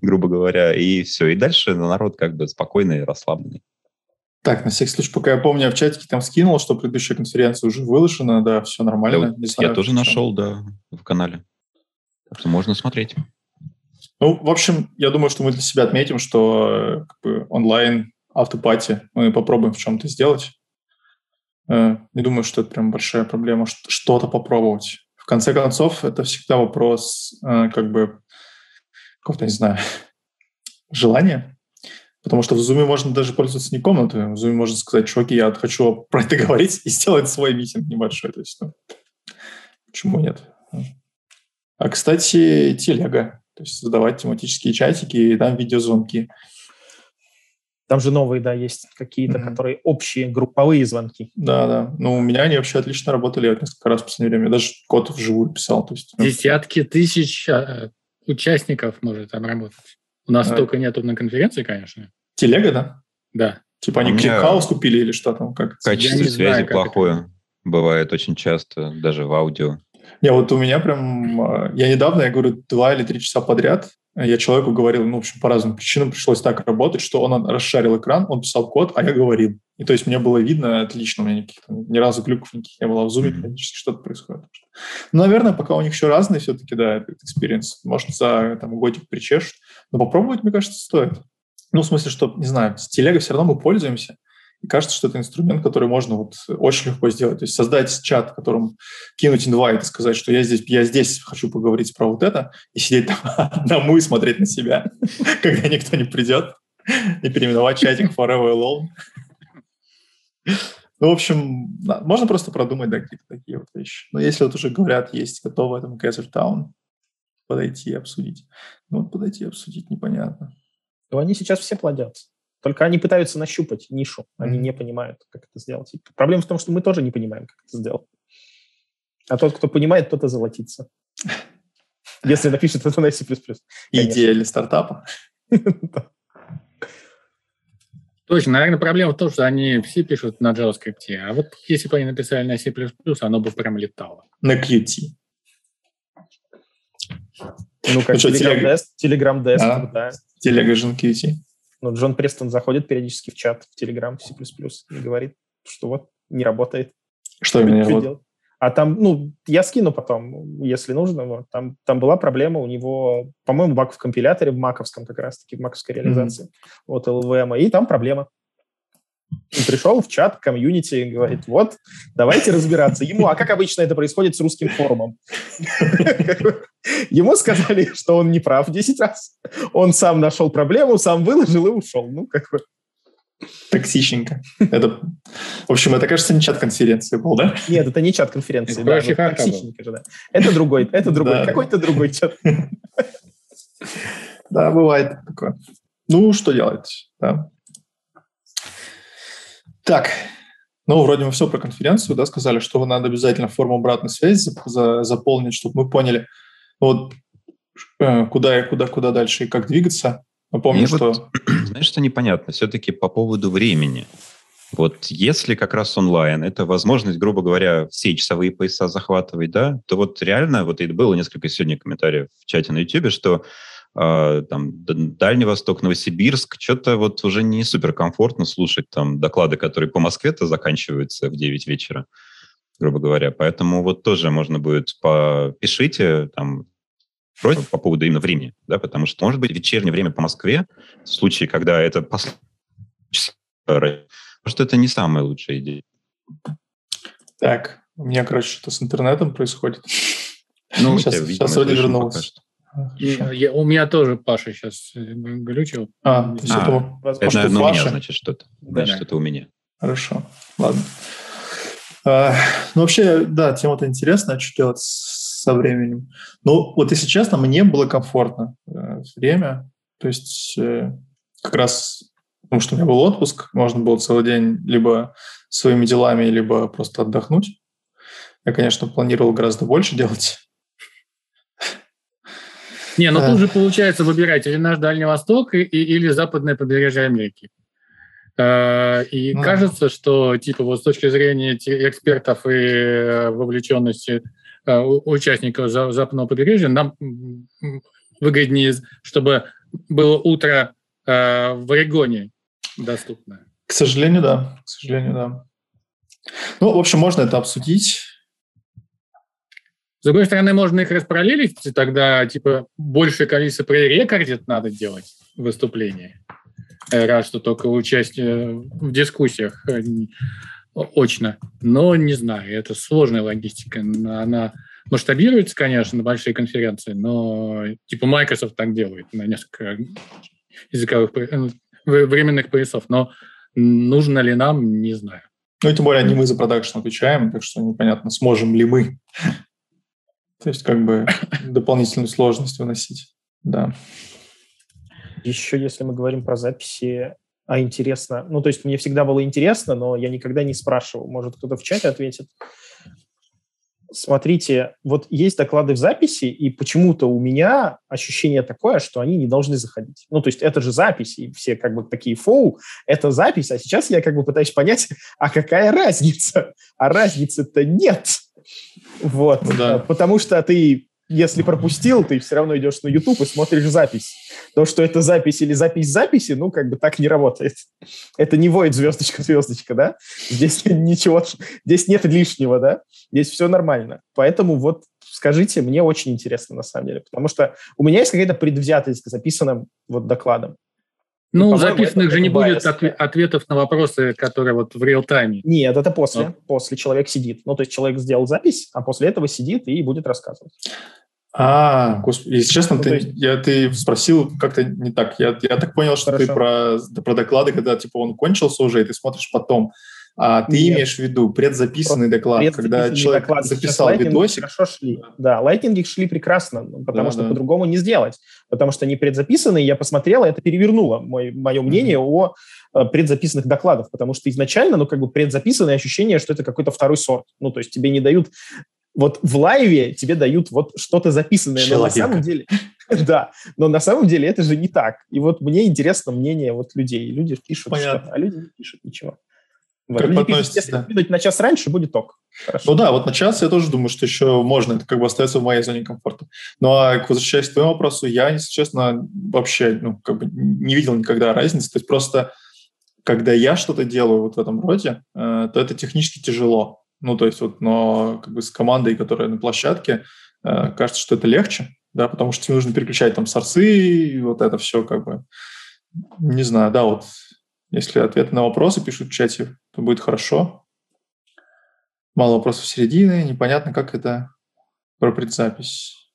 грубо говоря. И все. И дальше народ как бы спокойный и расслабленный. Так, на всякий случай, пока я помню, я в чатике там скинул, что предыдущая конференция уже выложена, да, все нормально. Я, знаю, я тоже нашел, да, в канале. Так что можно смотреть. Ну, в общем, я думаю, что мы для себя отметим, что как бы, онлайн автопати мы попробуем в чем-то сделать. Э, не думаю, что это прям большая проблема что-то попробовать. В конце концов, это всегда вопрос э, как бы какого-то, не знаю, <laughs> желание, потому что в Zoom можно даже пользоваться не комнатой, в Zoom можно сказать, чуваки, я хочу про это говорить и сделать свой митинг небольшой. То есть, ну, почему нет? А, кстати, телега. То есть создавать тематические чатики и там видеозвонки. Там же новые, да, есть какие-то, mm-hmm. которые общие, групповые звонки. Да, да. Ну, у меня они вообще отлично работали. Я несколько раз в последнее время. Я даже код вживую писал. То есть, ну, Десятки тысяч а, участников может там работать. У нас а. только нету на конференции, конечно. Телега, да? Да. Типа они ClickHouse купили или что там? Как? Качество связи знаю, плохое. Это. Бывает очень часто, даже в аудио. Не, вот у меня прям... А, я недавно, я говорю, два или три часа подряд я человеку говорил, ну, в общем, по разным причинам пришлось так работать, что он расшарил экран, он писал код, а я говорил. И то есть мне было видно отлично, у меня никаких, ни разу глюков никаких не было, в зуме периодически что-то происходит. Ну, наверное, пока у них еще разные все-таки, да, этот experience. Может, за там, годик причешут. Но попробовать, мне кажется, стоит. Ну, в смысле, что, не знаю, с телегой все равно мы пользуемся. И кажется, что это инструмент, который можно вот очень легко сделать. То есть создать чат, в котором кинуть инвайт и сказать, что я здесь, я здесь хочу поговорить про вот это, и сидеть там <laughs> одному и смотреть на себя, <laughs> когда никто не придет, и переименовать чатик Forever Alone. Ну, в общем, можно просто продумать, да, какие-то такие вот вещи. Но если вот уже говорят, есть готовый там Gather Town, подойти и обсудить. Ну, вот подойти и обсудить непонятно. Ну, они сейчас все плодятся. Только они пытаются нащупать нишу, они mm-hmm. не понимают, как это сделать. И проблема в том, что мы тоже не понимаем, как это сделать. А тот, кто понимает, тот и золотится. <laughs> Если напишет это на C++. Идея для стартапа. <laughs> Точно, наверное, проблема в том, что они все пишут на JavaScript, а вот если бы они написали на C++, оно бы прям летало. На Qt. Ну, как ну, Telegram Desk, Telegram Desk, а, да. Telegram Qt. Ну, Джон Престон заходит периодически в чат в Telegram в C++ и говорит, что вот не работает. Что именно не работает? А там, ну, я скину потом, если нужно. Вот, там, там была проблема у него, по-моему, баг в компиляторе, в маковском как раз-таки, в маковской реализации, mm-hmm. вот LVM, и там проблема. И пришел в чат комьюнити и говорит, вот, давайте разбираться. Ему, а как обычно это происходит с русским форумом? Ему сказали, что он не прав 10 раз. Он сам нашел проблему, сам выложил и ушел. Ну, как бы... Токсичненько. Это, в общем, это, кажется, не чат конференции был, да? Нет, это не чат конференции. Да, токсичненько же, да. Это другой, это другой, да. какой-то другой чат. <laughs> Да, бывает такое. Ну, что делать, да. Так, ну, вроде мы все про конференцию, да, сказали, что надо обязательно форму обратной связи за, заполнить, чтобы мы поняли, ну, вот, э, куда и куда, куда дальше и как двигаться. Напомню, что... Вот, <clears throat> знаешь, что непонятно? Все-таки по поводу времени. Вот если как раз онлайн, это возможность, грубо говоря, все часовые пояса захватывать, да, то вот реально, вот это было несколько сегодня комментариев в чате на YouTube, что там Дальний Восток, Новосибирск, что-то вот уже не супер комфортно слушать там доклады, которые по Москве-то заканчиваются в 9 вечера, грубо говоря. Поэтому вот тоже можно будет попишите там просьба по поводу именно времени, да, потому что, может быть, вечернее время по Москве, в случае, когда это может, это не самая лучшая идея. Так, у меня, короче, что-то с интернетом происходит. Ну, <laughs> сейчас, сейчас вроде вернулся. Я, у меня тоже Паша сейчас э, глючил. А, то есть а, это, это наверное, у меня, значит, что-то. Значит, да. это у меня. Хорошо, ладно. А, ну, вообще, да, тема-то интересная, что делать со временем. Ну, вот если честно, мне было комфортно э, время. То есть э, как раз потому что у меня был отпуск, можно было целый день либо своими делами, либо просто отдохнуть. Я, конечно, планировал гораздо больше делать, не, ну тут же получается выбирать или наш Дальний Восток, и, или западное побережье Америки. Э, и ну. кажется, что типа вот с точки зрения экспертов и э, вовлеченности э, участников западного побережья нам выгоднее, чтобы было утро в Орегоне доступно. К сожалению, да. К сожалению, да. Ну, в общем, можно это обсудить. С другой стороны, можно их распараллелить, и тогда типа большее количество пререкордит надо делать выступление. Раз что только участие в дискуссиях э, очно. Но не знаю, это сложная логистика. Она масштабируется, конечно, на большие конференции, но типа Microsoft так делает на несколько языковых ну, временных поясов. Но нужно ли нам, не знаю. Ну, и тем более не мы за продакшн отвечаем, так что непонятно, сможем ли мы. То есть как бы <coughs> дополнительную сложность выносить. Да. Еще если мы говорим про записи, а интересно, ну, то есть мне всегда было интересно, но я никогда не спрашивал. Может, кто-то в чате ответит. Смотрите, вот есть доклады в записи, и почему-то у меня ощущение такое, что они не должны заходить. Ну, то есть это же запись, и все как бы такие фоу, это запись, а сейчас я как бы пытаюсь понять, <laughs> а какая разница? А разницы-то нет. Вот, ну, да. потому что ты если пропустил, ты все равно идешь на YouTube и смотришь запись. То, что это запись или запись записи, ну, как бы так не работает. Это не воет звездочка-звездочка, <laughs> да? Здесь <laughs> ничего, здесь нет лишнего, да? Здесь все нормально. Поэтому вот скажите, мне очень интересно на самом деле, потому что у меня есть какая-то предвзятость к записанным вот докладам. Ну, записанных же не будет ответов на вопросы, которые вот в реал-тайме. Нет, это после. Но. После человек сидит. Ну, то есть человек сделал запись, а после этого сидит и будет рассказывать. А, господи, если честно, ну, ты, есть... я, ты спросил как-то не так. Я, я так понял, что Хорошо. ты про, про доклады, когда типа он кончился уже, и ты смотришь потом. А ты Нет. имеешь в виду предзаписанный Просто доклад, предзаписанный когда человек доклад. записал видосик? Хорошо шли. Да, лайтинги шли прекрасно, потому да, что да. по-другому не сделать. Потому что они предзаписанные, я посмотрел, и это перевернуло мой, мое мнение mm-hmm. о э, предзаписанных докладах, потому что изначально, ну, как бы предзаписанное ощущение, что это какой-то второй сорт. Ну, то есть тебе не дают вот в лайве тебе дают вот что-то записанное, Человека. но на самом деле, <laughs> да, но на самом деле это же не так. И вот мне интересно мнение вот людей. Люди пишут Понятно. что а люди не пишут ничего. Как пишут, если да. на час раньше, будет ок. Хорошо. Ну да, вот на час я тоже думаю, что еще можно, это как бы остается в моей зоне комфорта. Ну а возвращаясь к твоему вопросу, я, если честно, вообще ну, как бы не видел никогда разницы. То есть просто когда я что-то делаю вот в этом роде, э, то это технически тяжело. Ну, то есть вот, но как бы с командой, которая на площадке, э, кажется, что это легче, да, потому что тебе нужно переключать там сорсы, и вот это все как бы, не знаю, да, вот если ответы на вопросы пишут в чате, то будет хорошо. Мало вопросов середины, непонятно, как это про предзапись.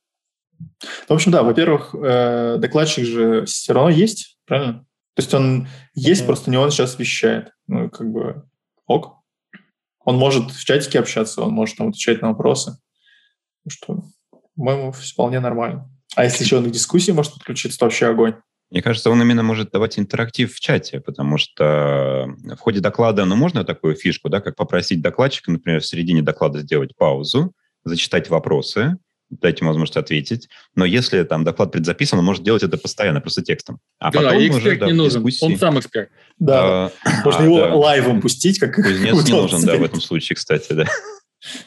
В общем, да, во-первых, э, докладчик же все равно есть, правильно? То есть он есть, mm-hmm. просто не он сейчас вещает. Ну, как бы ок. Он может в чатике общаться, он может там отвечать на вопросы. Что, по-моему, вполне нормально. А если еще он к дискуссии может подключиться, то вообще огонь. Мне кажется, он именно может давать интерактив в чате, потому что в ходе доклада, ну, можно такую фишку, да, как попросить докладчика, например, в середине доклада сделать паузу, зачитать вопросы, дать ему возможность ответить. Но если там доклад предзаписан, он может делать это постоянно, просто текстом. А да, потом эксперт уже, да, не нужен, дискуссии... он сам эксперт. Да, а, можно а, его да. лайвом пустить, как Кузнец <laughs> не нужен, да, в этом случае, кстати, да.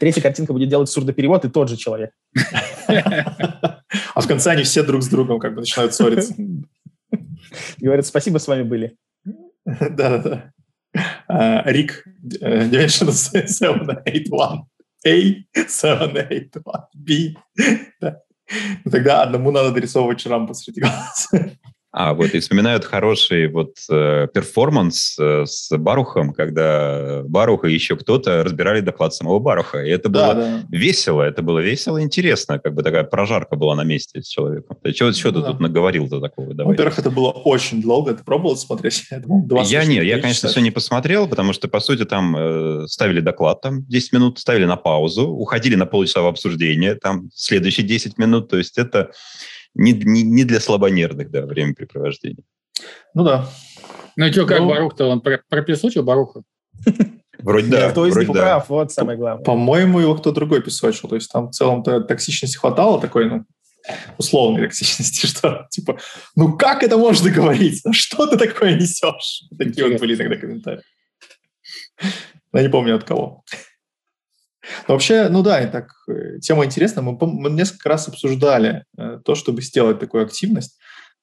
Третья картинка будет делать сурдоперевод, и тот же человек. <laughs> А в конце они все друг с другом как бы начинают ссориться. <laughs> <laughs> Говорят, спасибо, с вами были. <laughs> Да-да-да. А, Рик, Dimension 781. A781. B. Да. Ну, тогда одному надо дорисовывать шрам посреди <laughs> глаза. А, вот, и вспоминают хороший вот э, перформанс э, с Барухом, когда Барух и еще кто-то разбирали доклад самого Баруха. И это было да. весело, это было весело интересно, как бы такая прожарка была на месте с человеком. Ты что, что да. ты тут наговорил-то такого? Давай. Во-первых, это было очень долго. Ты пробовал смотреть? <laughs> Я, думал, я нет, я, конечно, все не посмотрел, потому что, по сути, там э, ставили доклад, там 10 минут, ставили на паузу, уходили на полчаса в обсуждение, там следующие 10 минут, то есть это не, не, не для слабонервных, да, времяпрепровождения. Ну да. Ну и что, как ну, Барух-то? Он прописочил Баруха? <laughs> Вроде да. Кто из них прав, вот самое главное. По-моему, его кто другой песочил. То есть там в целом-то токсичности хватало такой, ну, условной токсичности, <laughs> что типа, ну как это можно говорить? Ну что ты такое несешь? Такие вот были иногда комментарии. Я не помню от кого. Но вообще, ну да, и так, э, тема интересная. Мы, мы несколько раз обсуждали э, то, чтобы сделать такую активность.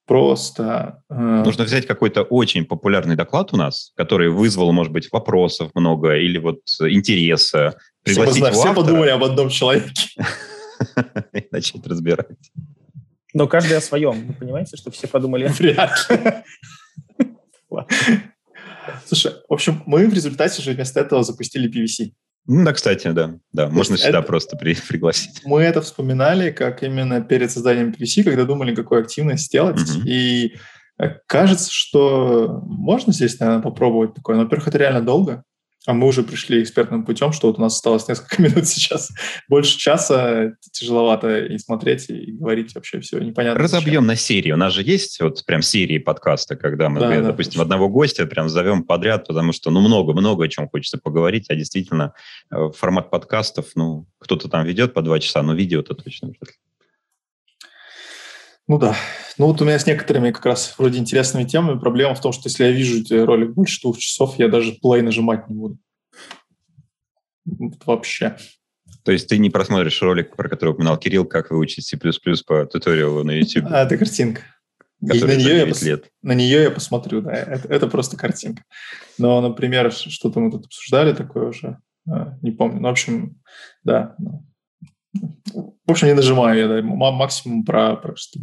Просто... Э... Нужно взять какой-то очень популярный доклад у нас, который вызвал, может быть, вопросов много или вот интереса. Пригласить Чтобы, все подумали об одном человеке. <laughs> И начать разбирать. Но каждый о своем. Вы понимаете, что все подумали? Вряд ли. <laughs> Слушай, в общем, мы в результате же вместо этого запустили PVC. Ну да, кстати, да. Да, можно сюда это, просто при, <laughs> пригласить. Мы это вспоминали, как именно перед созданием PVC, когда думали, какую активность сделать. Угу. И Э, кажется, что можно здесь, наверное, попробовать такое. Но, во-первых, это реально долго. А мы уже пришли экспертным путем, что вот у нас осталось несколько <laughs> минут сейчас. Больше часа тяжеловато и смотреть, и говорить вообще все непонятно. Разобьем зачем. на серии. У нас же есть вот прям серии подкаста, когда мы, да, да, допустим, точно. одного гостя прям зовем подряд, потому что, ну, много-много о чем хочется поговорить, а действительно э, формат подкастов, ну, кто-то там ведет по два часа, но видео-то точно. Ну да. Ну вот у меня с некоторыми как раз вроде интересными темами проблема в том, что если я вижу ролик больше двух часов, я даже play нажимать не буду. Вообще. То есть ты не просмотришь ролик, про который упоминал Кирилл, как выучить C++ по туториалу на YouTube? А, это картинка. Который на, нее я пос... лет. на нее я посмотрю, да. Это, это просто картинка. Но, например, что-то мы тут обсуждали такое уже, а, не помню. Ну, в общем, да. В общем, не нажимаю я, да, максимум про, про что.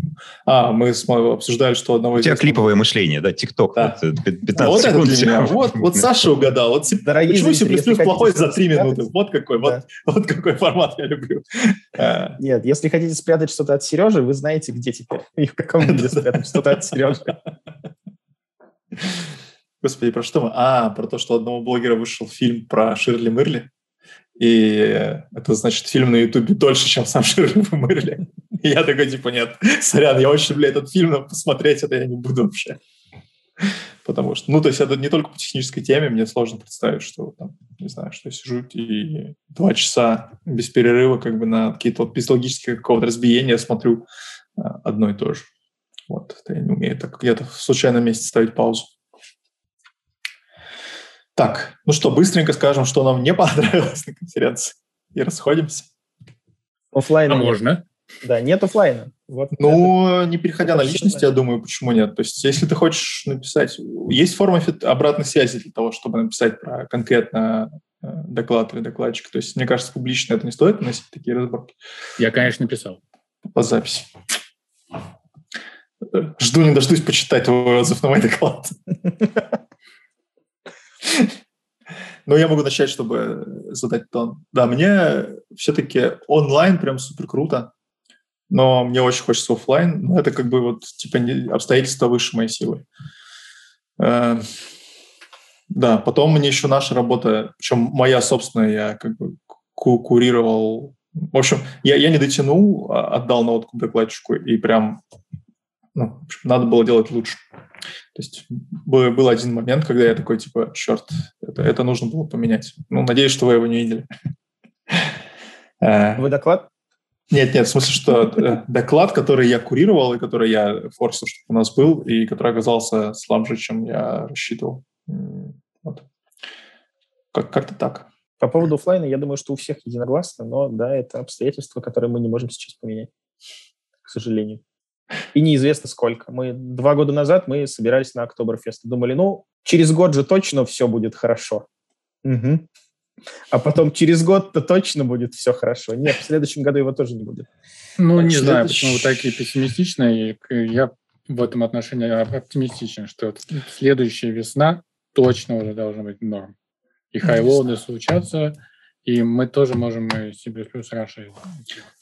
А, мы обсуждали, что одного из... У тебя клиповое мышление, да, ТикТок. Да. Вот, 15 вот секунд. Это меня. Вот, вот Саша угадал. Вот, Дорогие почему C++ плохой за 3 минуты? Вот какой, да. вот, вот какой формат я люблю. А. Нет, если хотите спрятать что-то от Сережи, вы знаете, где теперь. И в каком <laughs> виде спрятать что-то от Сережи. Господи, про что мы? А, про то, что одного блогера вышел фильм про Ширли Мырли. И это значит, фильм на Ютубе дольше, чем сам Шерлок Мерли. И я такой, типа, нет, сорян, я очень люблю этот фильм, но посмотреть это я не буду вообще. Потому что, ну, то есть это не только по технической теме, мне сложно представить, что там, не знаю, что я сижу и два часа без перерыва как бы на какие-то вот психологические какого-то разбиения смотрю а, одно и то же. Вот, это я не умею так где-то в случайном месте ставить паузу. Так, ну что, быстренько скажем, что нам не <laughs> понравилось на конференции. И расходимся. Оффлайна а можно? Да, нет офлайна. Вот ну, это, не переходя на личности, я думаю, почему нет. То есть, если ты хочешь написать... Есть форма обратной связи для того, чтобы написать про конкретно э, доклад или докладчик. То есть, мне кажется, публично это не стоит носить такие разборки. Я, конечно, написал. По записи. Жду не дождусь почитать твой отзыв на мой доклад. <laughs> Но я могу начать, чтобы задать тон. Да, мне все-таки онлайн прям супер круто, но мне очень хочется офлайн. Но это как бы вот типа обстоятельства выше моей силы. Э, да, потом мне еще наша работа, причем моя собственная, я как бы курировал. В общем, я, я не дотянул, а отдал на откуп докладчику, и прям ну, в общем, надо было делать лучше. То есть был один момент, когда я такой, типа, черт, это, это нужно было поменять. Ну, надеюсь, что вы его не видели. <laughs> Э, вы доклад? Нет, нет, в смысле, что э, доклад, который я курировал и который я форсил, чтобы у нас был, и который оказался слабже, чем я рассчитывал. Вот. Как- как-то так. По поводу офлайна, я думаю, что у всех единогласно, но да, это обстоятельства, которые мы не можем сейчас поменять, к сожалению и неизвестно сколько. Мы два года назад мы собирались на Октоберфест. Думали, ну, через год же точно все будет хорошо. Угу. А потом через год-то точно будет все хорошо. Нет, в следующем году его тоже не будет. Ну, не Следующий... знаю, почему вы такие пессимистичные. Я в этом отношении оптимистичен, что следующая весна точно уже должна быть норм. И хайлоуды случатся, и мы тоже можем C++ Russia.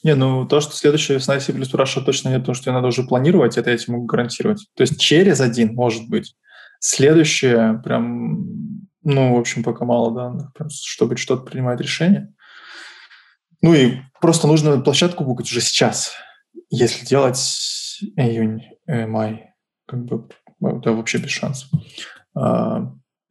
Не, ну то, что следующая весна C++ Russia точно нет, потому что ее надо уже планировать, это я тебе могу гарантировать. То есть через один, может быть. Следующее прям, ну, в общем, пока мало данных, прям, чтобы что-то принимать решение. Ну и просто нужно площадку букать уже сейчас. Если делать июнь, э, май, как бы это вообще без шансов.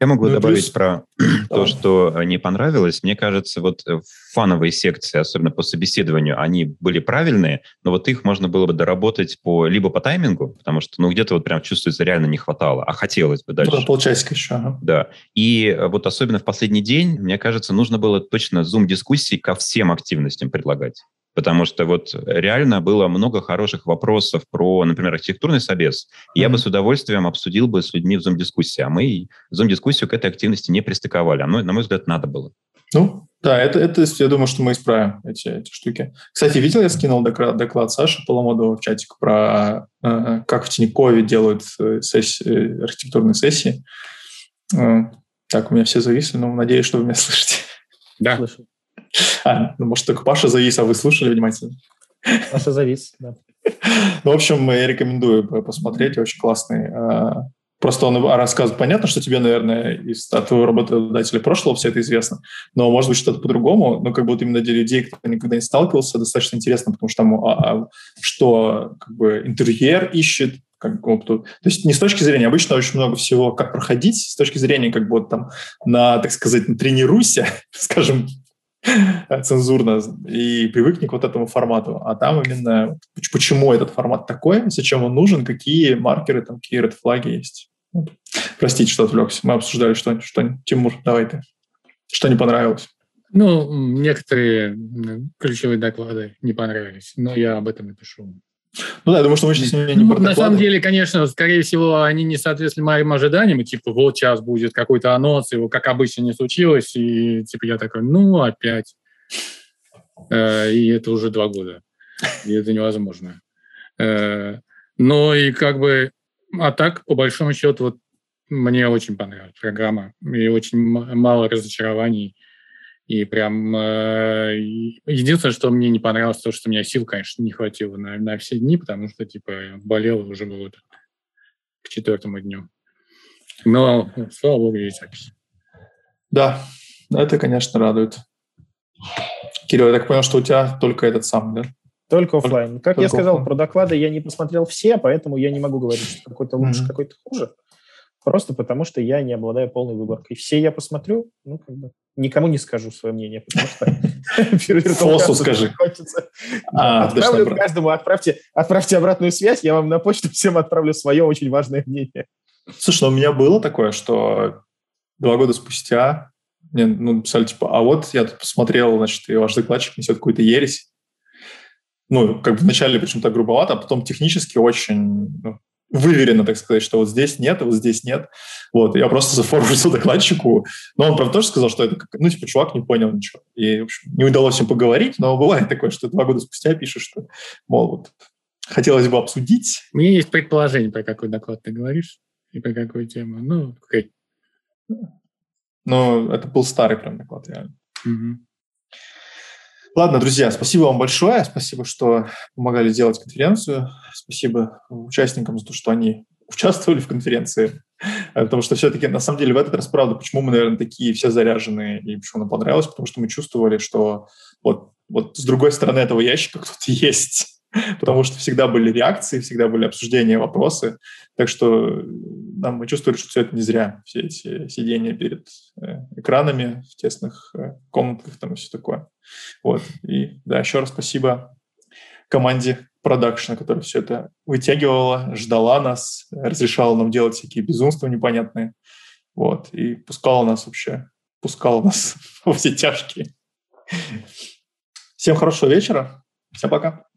Я могу ну, добавить плюс... про <clears throat> то, что э, не понравилось. Мне кажется, вот э, фановые секции, особенно по собеседованию, они были правильные, но вот их можно было бы доработать по либо по таймингу, потому что ну где-то вот прям чувствуется реально не хватало, а хотелось бы дальше. Ну, полчасика еще. Ага. Да. И э, вот особенно в последний день, мне кажется, нужно было точно зум-дискуссии ко всем активностям предлагать потому что вот реально было много хороших вопросов про, например, архитектурный собес. Mm-hmm. Я бы с удовольствием обсудил бы с людьми в Zoom-дискуссии, а мы Zoom-дискуссию к этой активности не пристыковали. А на мой взгляд, надо было. Ну, да, это, это я думаю, что мы исправим эти, эти штуки. Кстати, видел, я скинул доклад, доклад Саши Поломодова в чатик про э, как в Тинькове делают э, сессии, архитектурные сессии. Э, так, у меня все зависли, но надеюсь, что вы меня <laughs> слышите. Да. Слышу. <laughs> А, ну, может, только Паша завис, а вы слушали внимательно? Паша завис, да. <laughs> Ну, в общем, я рекомендую посмотреть, очень классный. А, просто он рассказывает, понятно, что тебе, наверное, из, от твоего работодателя прошлого все это известно, но может быть что-то по-другому, но как бы вот именно для людей, кто никогда не сталкивался, достаточно интересно, потому что там а, а, что как бы интерьер ищет, как опыту. То есть не с точки зрения, обычно очень много всего, как проходить, с точки зрения как бы вот там на, так сказать, тренируйся, <laughs> скажем, цензурно и привыкни к вот этому формату. А там именно почему этот формат такой, зачем он нужен, какие маркеры, там, какие red флаги есть. Простите, что отвлекся. Мы обсуждали что, что Тимур, давай ты. Что не понравилось? Ну, некоторые ключевые доклады не понравились, но я об этом напишу ну да, я думаю, что мы сейчас не ну, На самом деле, конечно, скорее всего, они не соответствовали моим ожиданиям, и типа вот сейчас будет какой-то анонс, его как обычно не случилось, и типа я такой, ну опять. Э, и это уже два года. И это невозможно. Но и как бы, а так, по большому счету, вот мне очень понравилась программа, и очень мало разочарований. И прям э, единственное, что мне не понравилось, то, что у меня сил, конечно, не хватило на, на все дни, потому что, типа, болел уже было к четвертому дню. Но, слава богу, есть запись. Да, это, конечно, радует. Кирилл, я так понял, что у тебя только этот сам, да? Только офлайн. Как только я сказал, офлайн. про доклады я не посмотрел все, поэтому я не могу говорить, что какой-то лучше, mm-hmm. какой-то хуже. Просто потому, что я не обладаю полной выборкой. Все я посмотрю, ну, как бы, никому не скажу свое мнение, потому что... <laughs> <laughs> Фосу скажи. А, отправлю каждому, отправьте, отправьте обратную связь, я вам на почту <laughs> всем отправлю свое очень важное мнение. Слушай, ну у меня было такое, что два года спустя мне ну, написали, типа, а вот я тут посмотрел, значит, и ваш докладчик несет какую-то ересь. Ну, как бы вначале почему-то грубовато, а потом технически очень ну, выверено, так сказать, что вот здесь нет, вот здесь нет. Вот, я просто <laughs> зафорвардил докладчику, но он, правда, тоже сказал, что это, ну, типа, чувак не понял ничего. И, в общем, не удалось им поговорить, но бывает такое, что два года спустя пишешь, что, мол, вот, хотелось бы обсудить. У меня есть предположение, про какой доклад ты говоришь и про какую тему. Ну, окей. Ну, это был старый прям доклад, реально. Угу. Ладно, друзья, спасибо вам большое. Спасибо, что помогали делать конференцию. Спасибо участникам за то, что они участвовали в конференции. Потому что все-таки, на самом деле, в этот раз, правда, почему мы, наверное, такие все заряженные и почему нам понравилось, потому что мы чувствовали, что вот, вот с другой стороны этого ящика кто-то <laughs> есть <laughs> потому что всегда были реакции, всегда были обсуждения, вопросы. Так что нам мы чувствовали, что все это не зря, все эти сидения перед э, экранами в тесных э, комнатках там и все такое. Вот. И да, еще раз спасибо команде продакшена, которая все это вытягивала, ждала нас, разрешала нам делать всякие безумства непонятные. Вот. И пускала нас вообще, пускала нас <laughs> во все тяжкие. Всем хорошего вечера. Всем пока.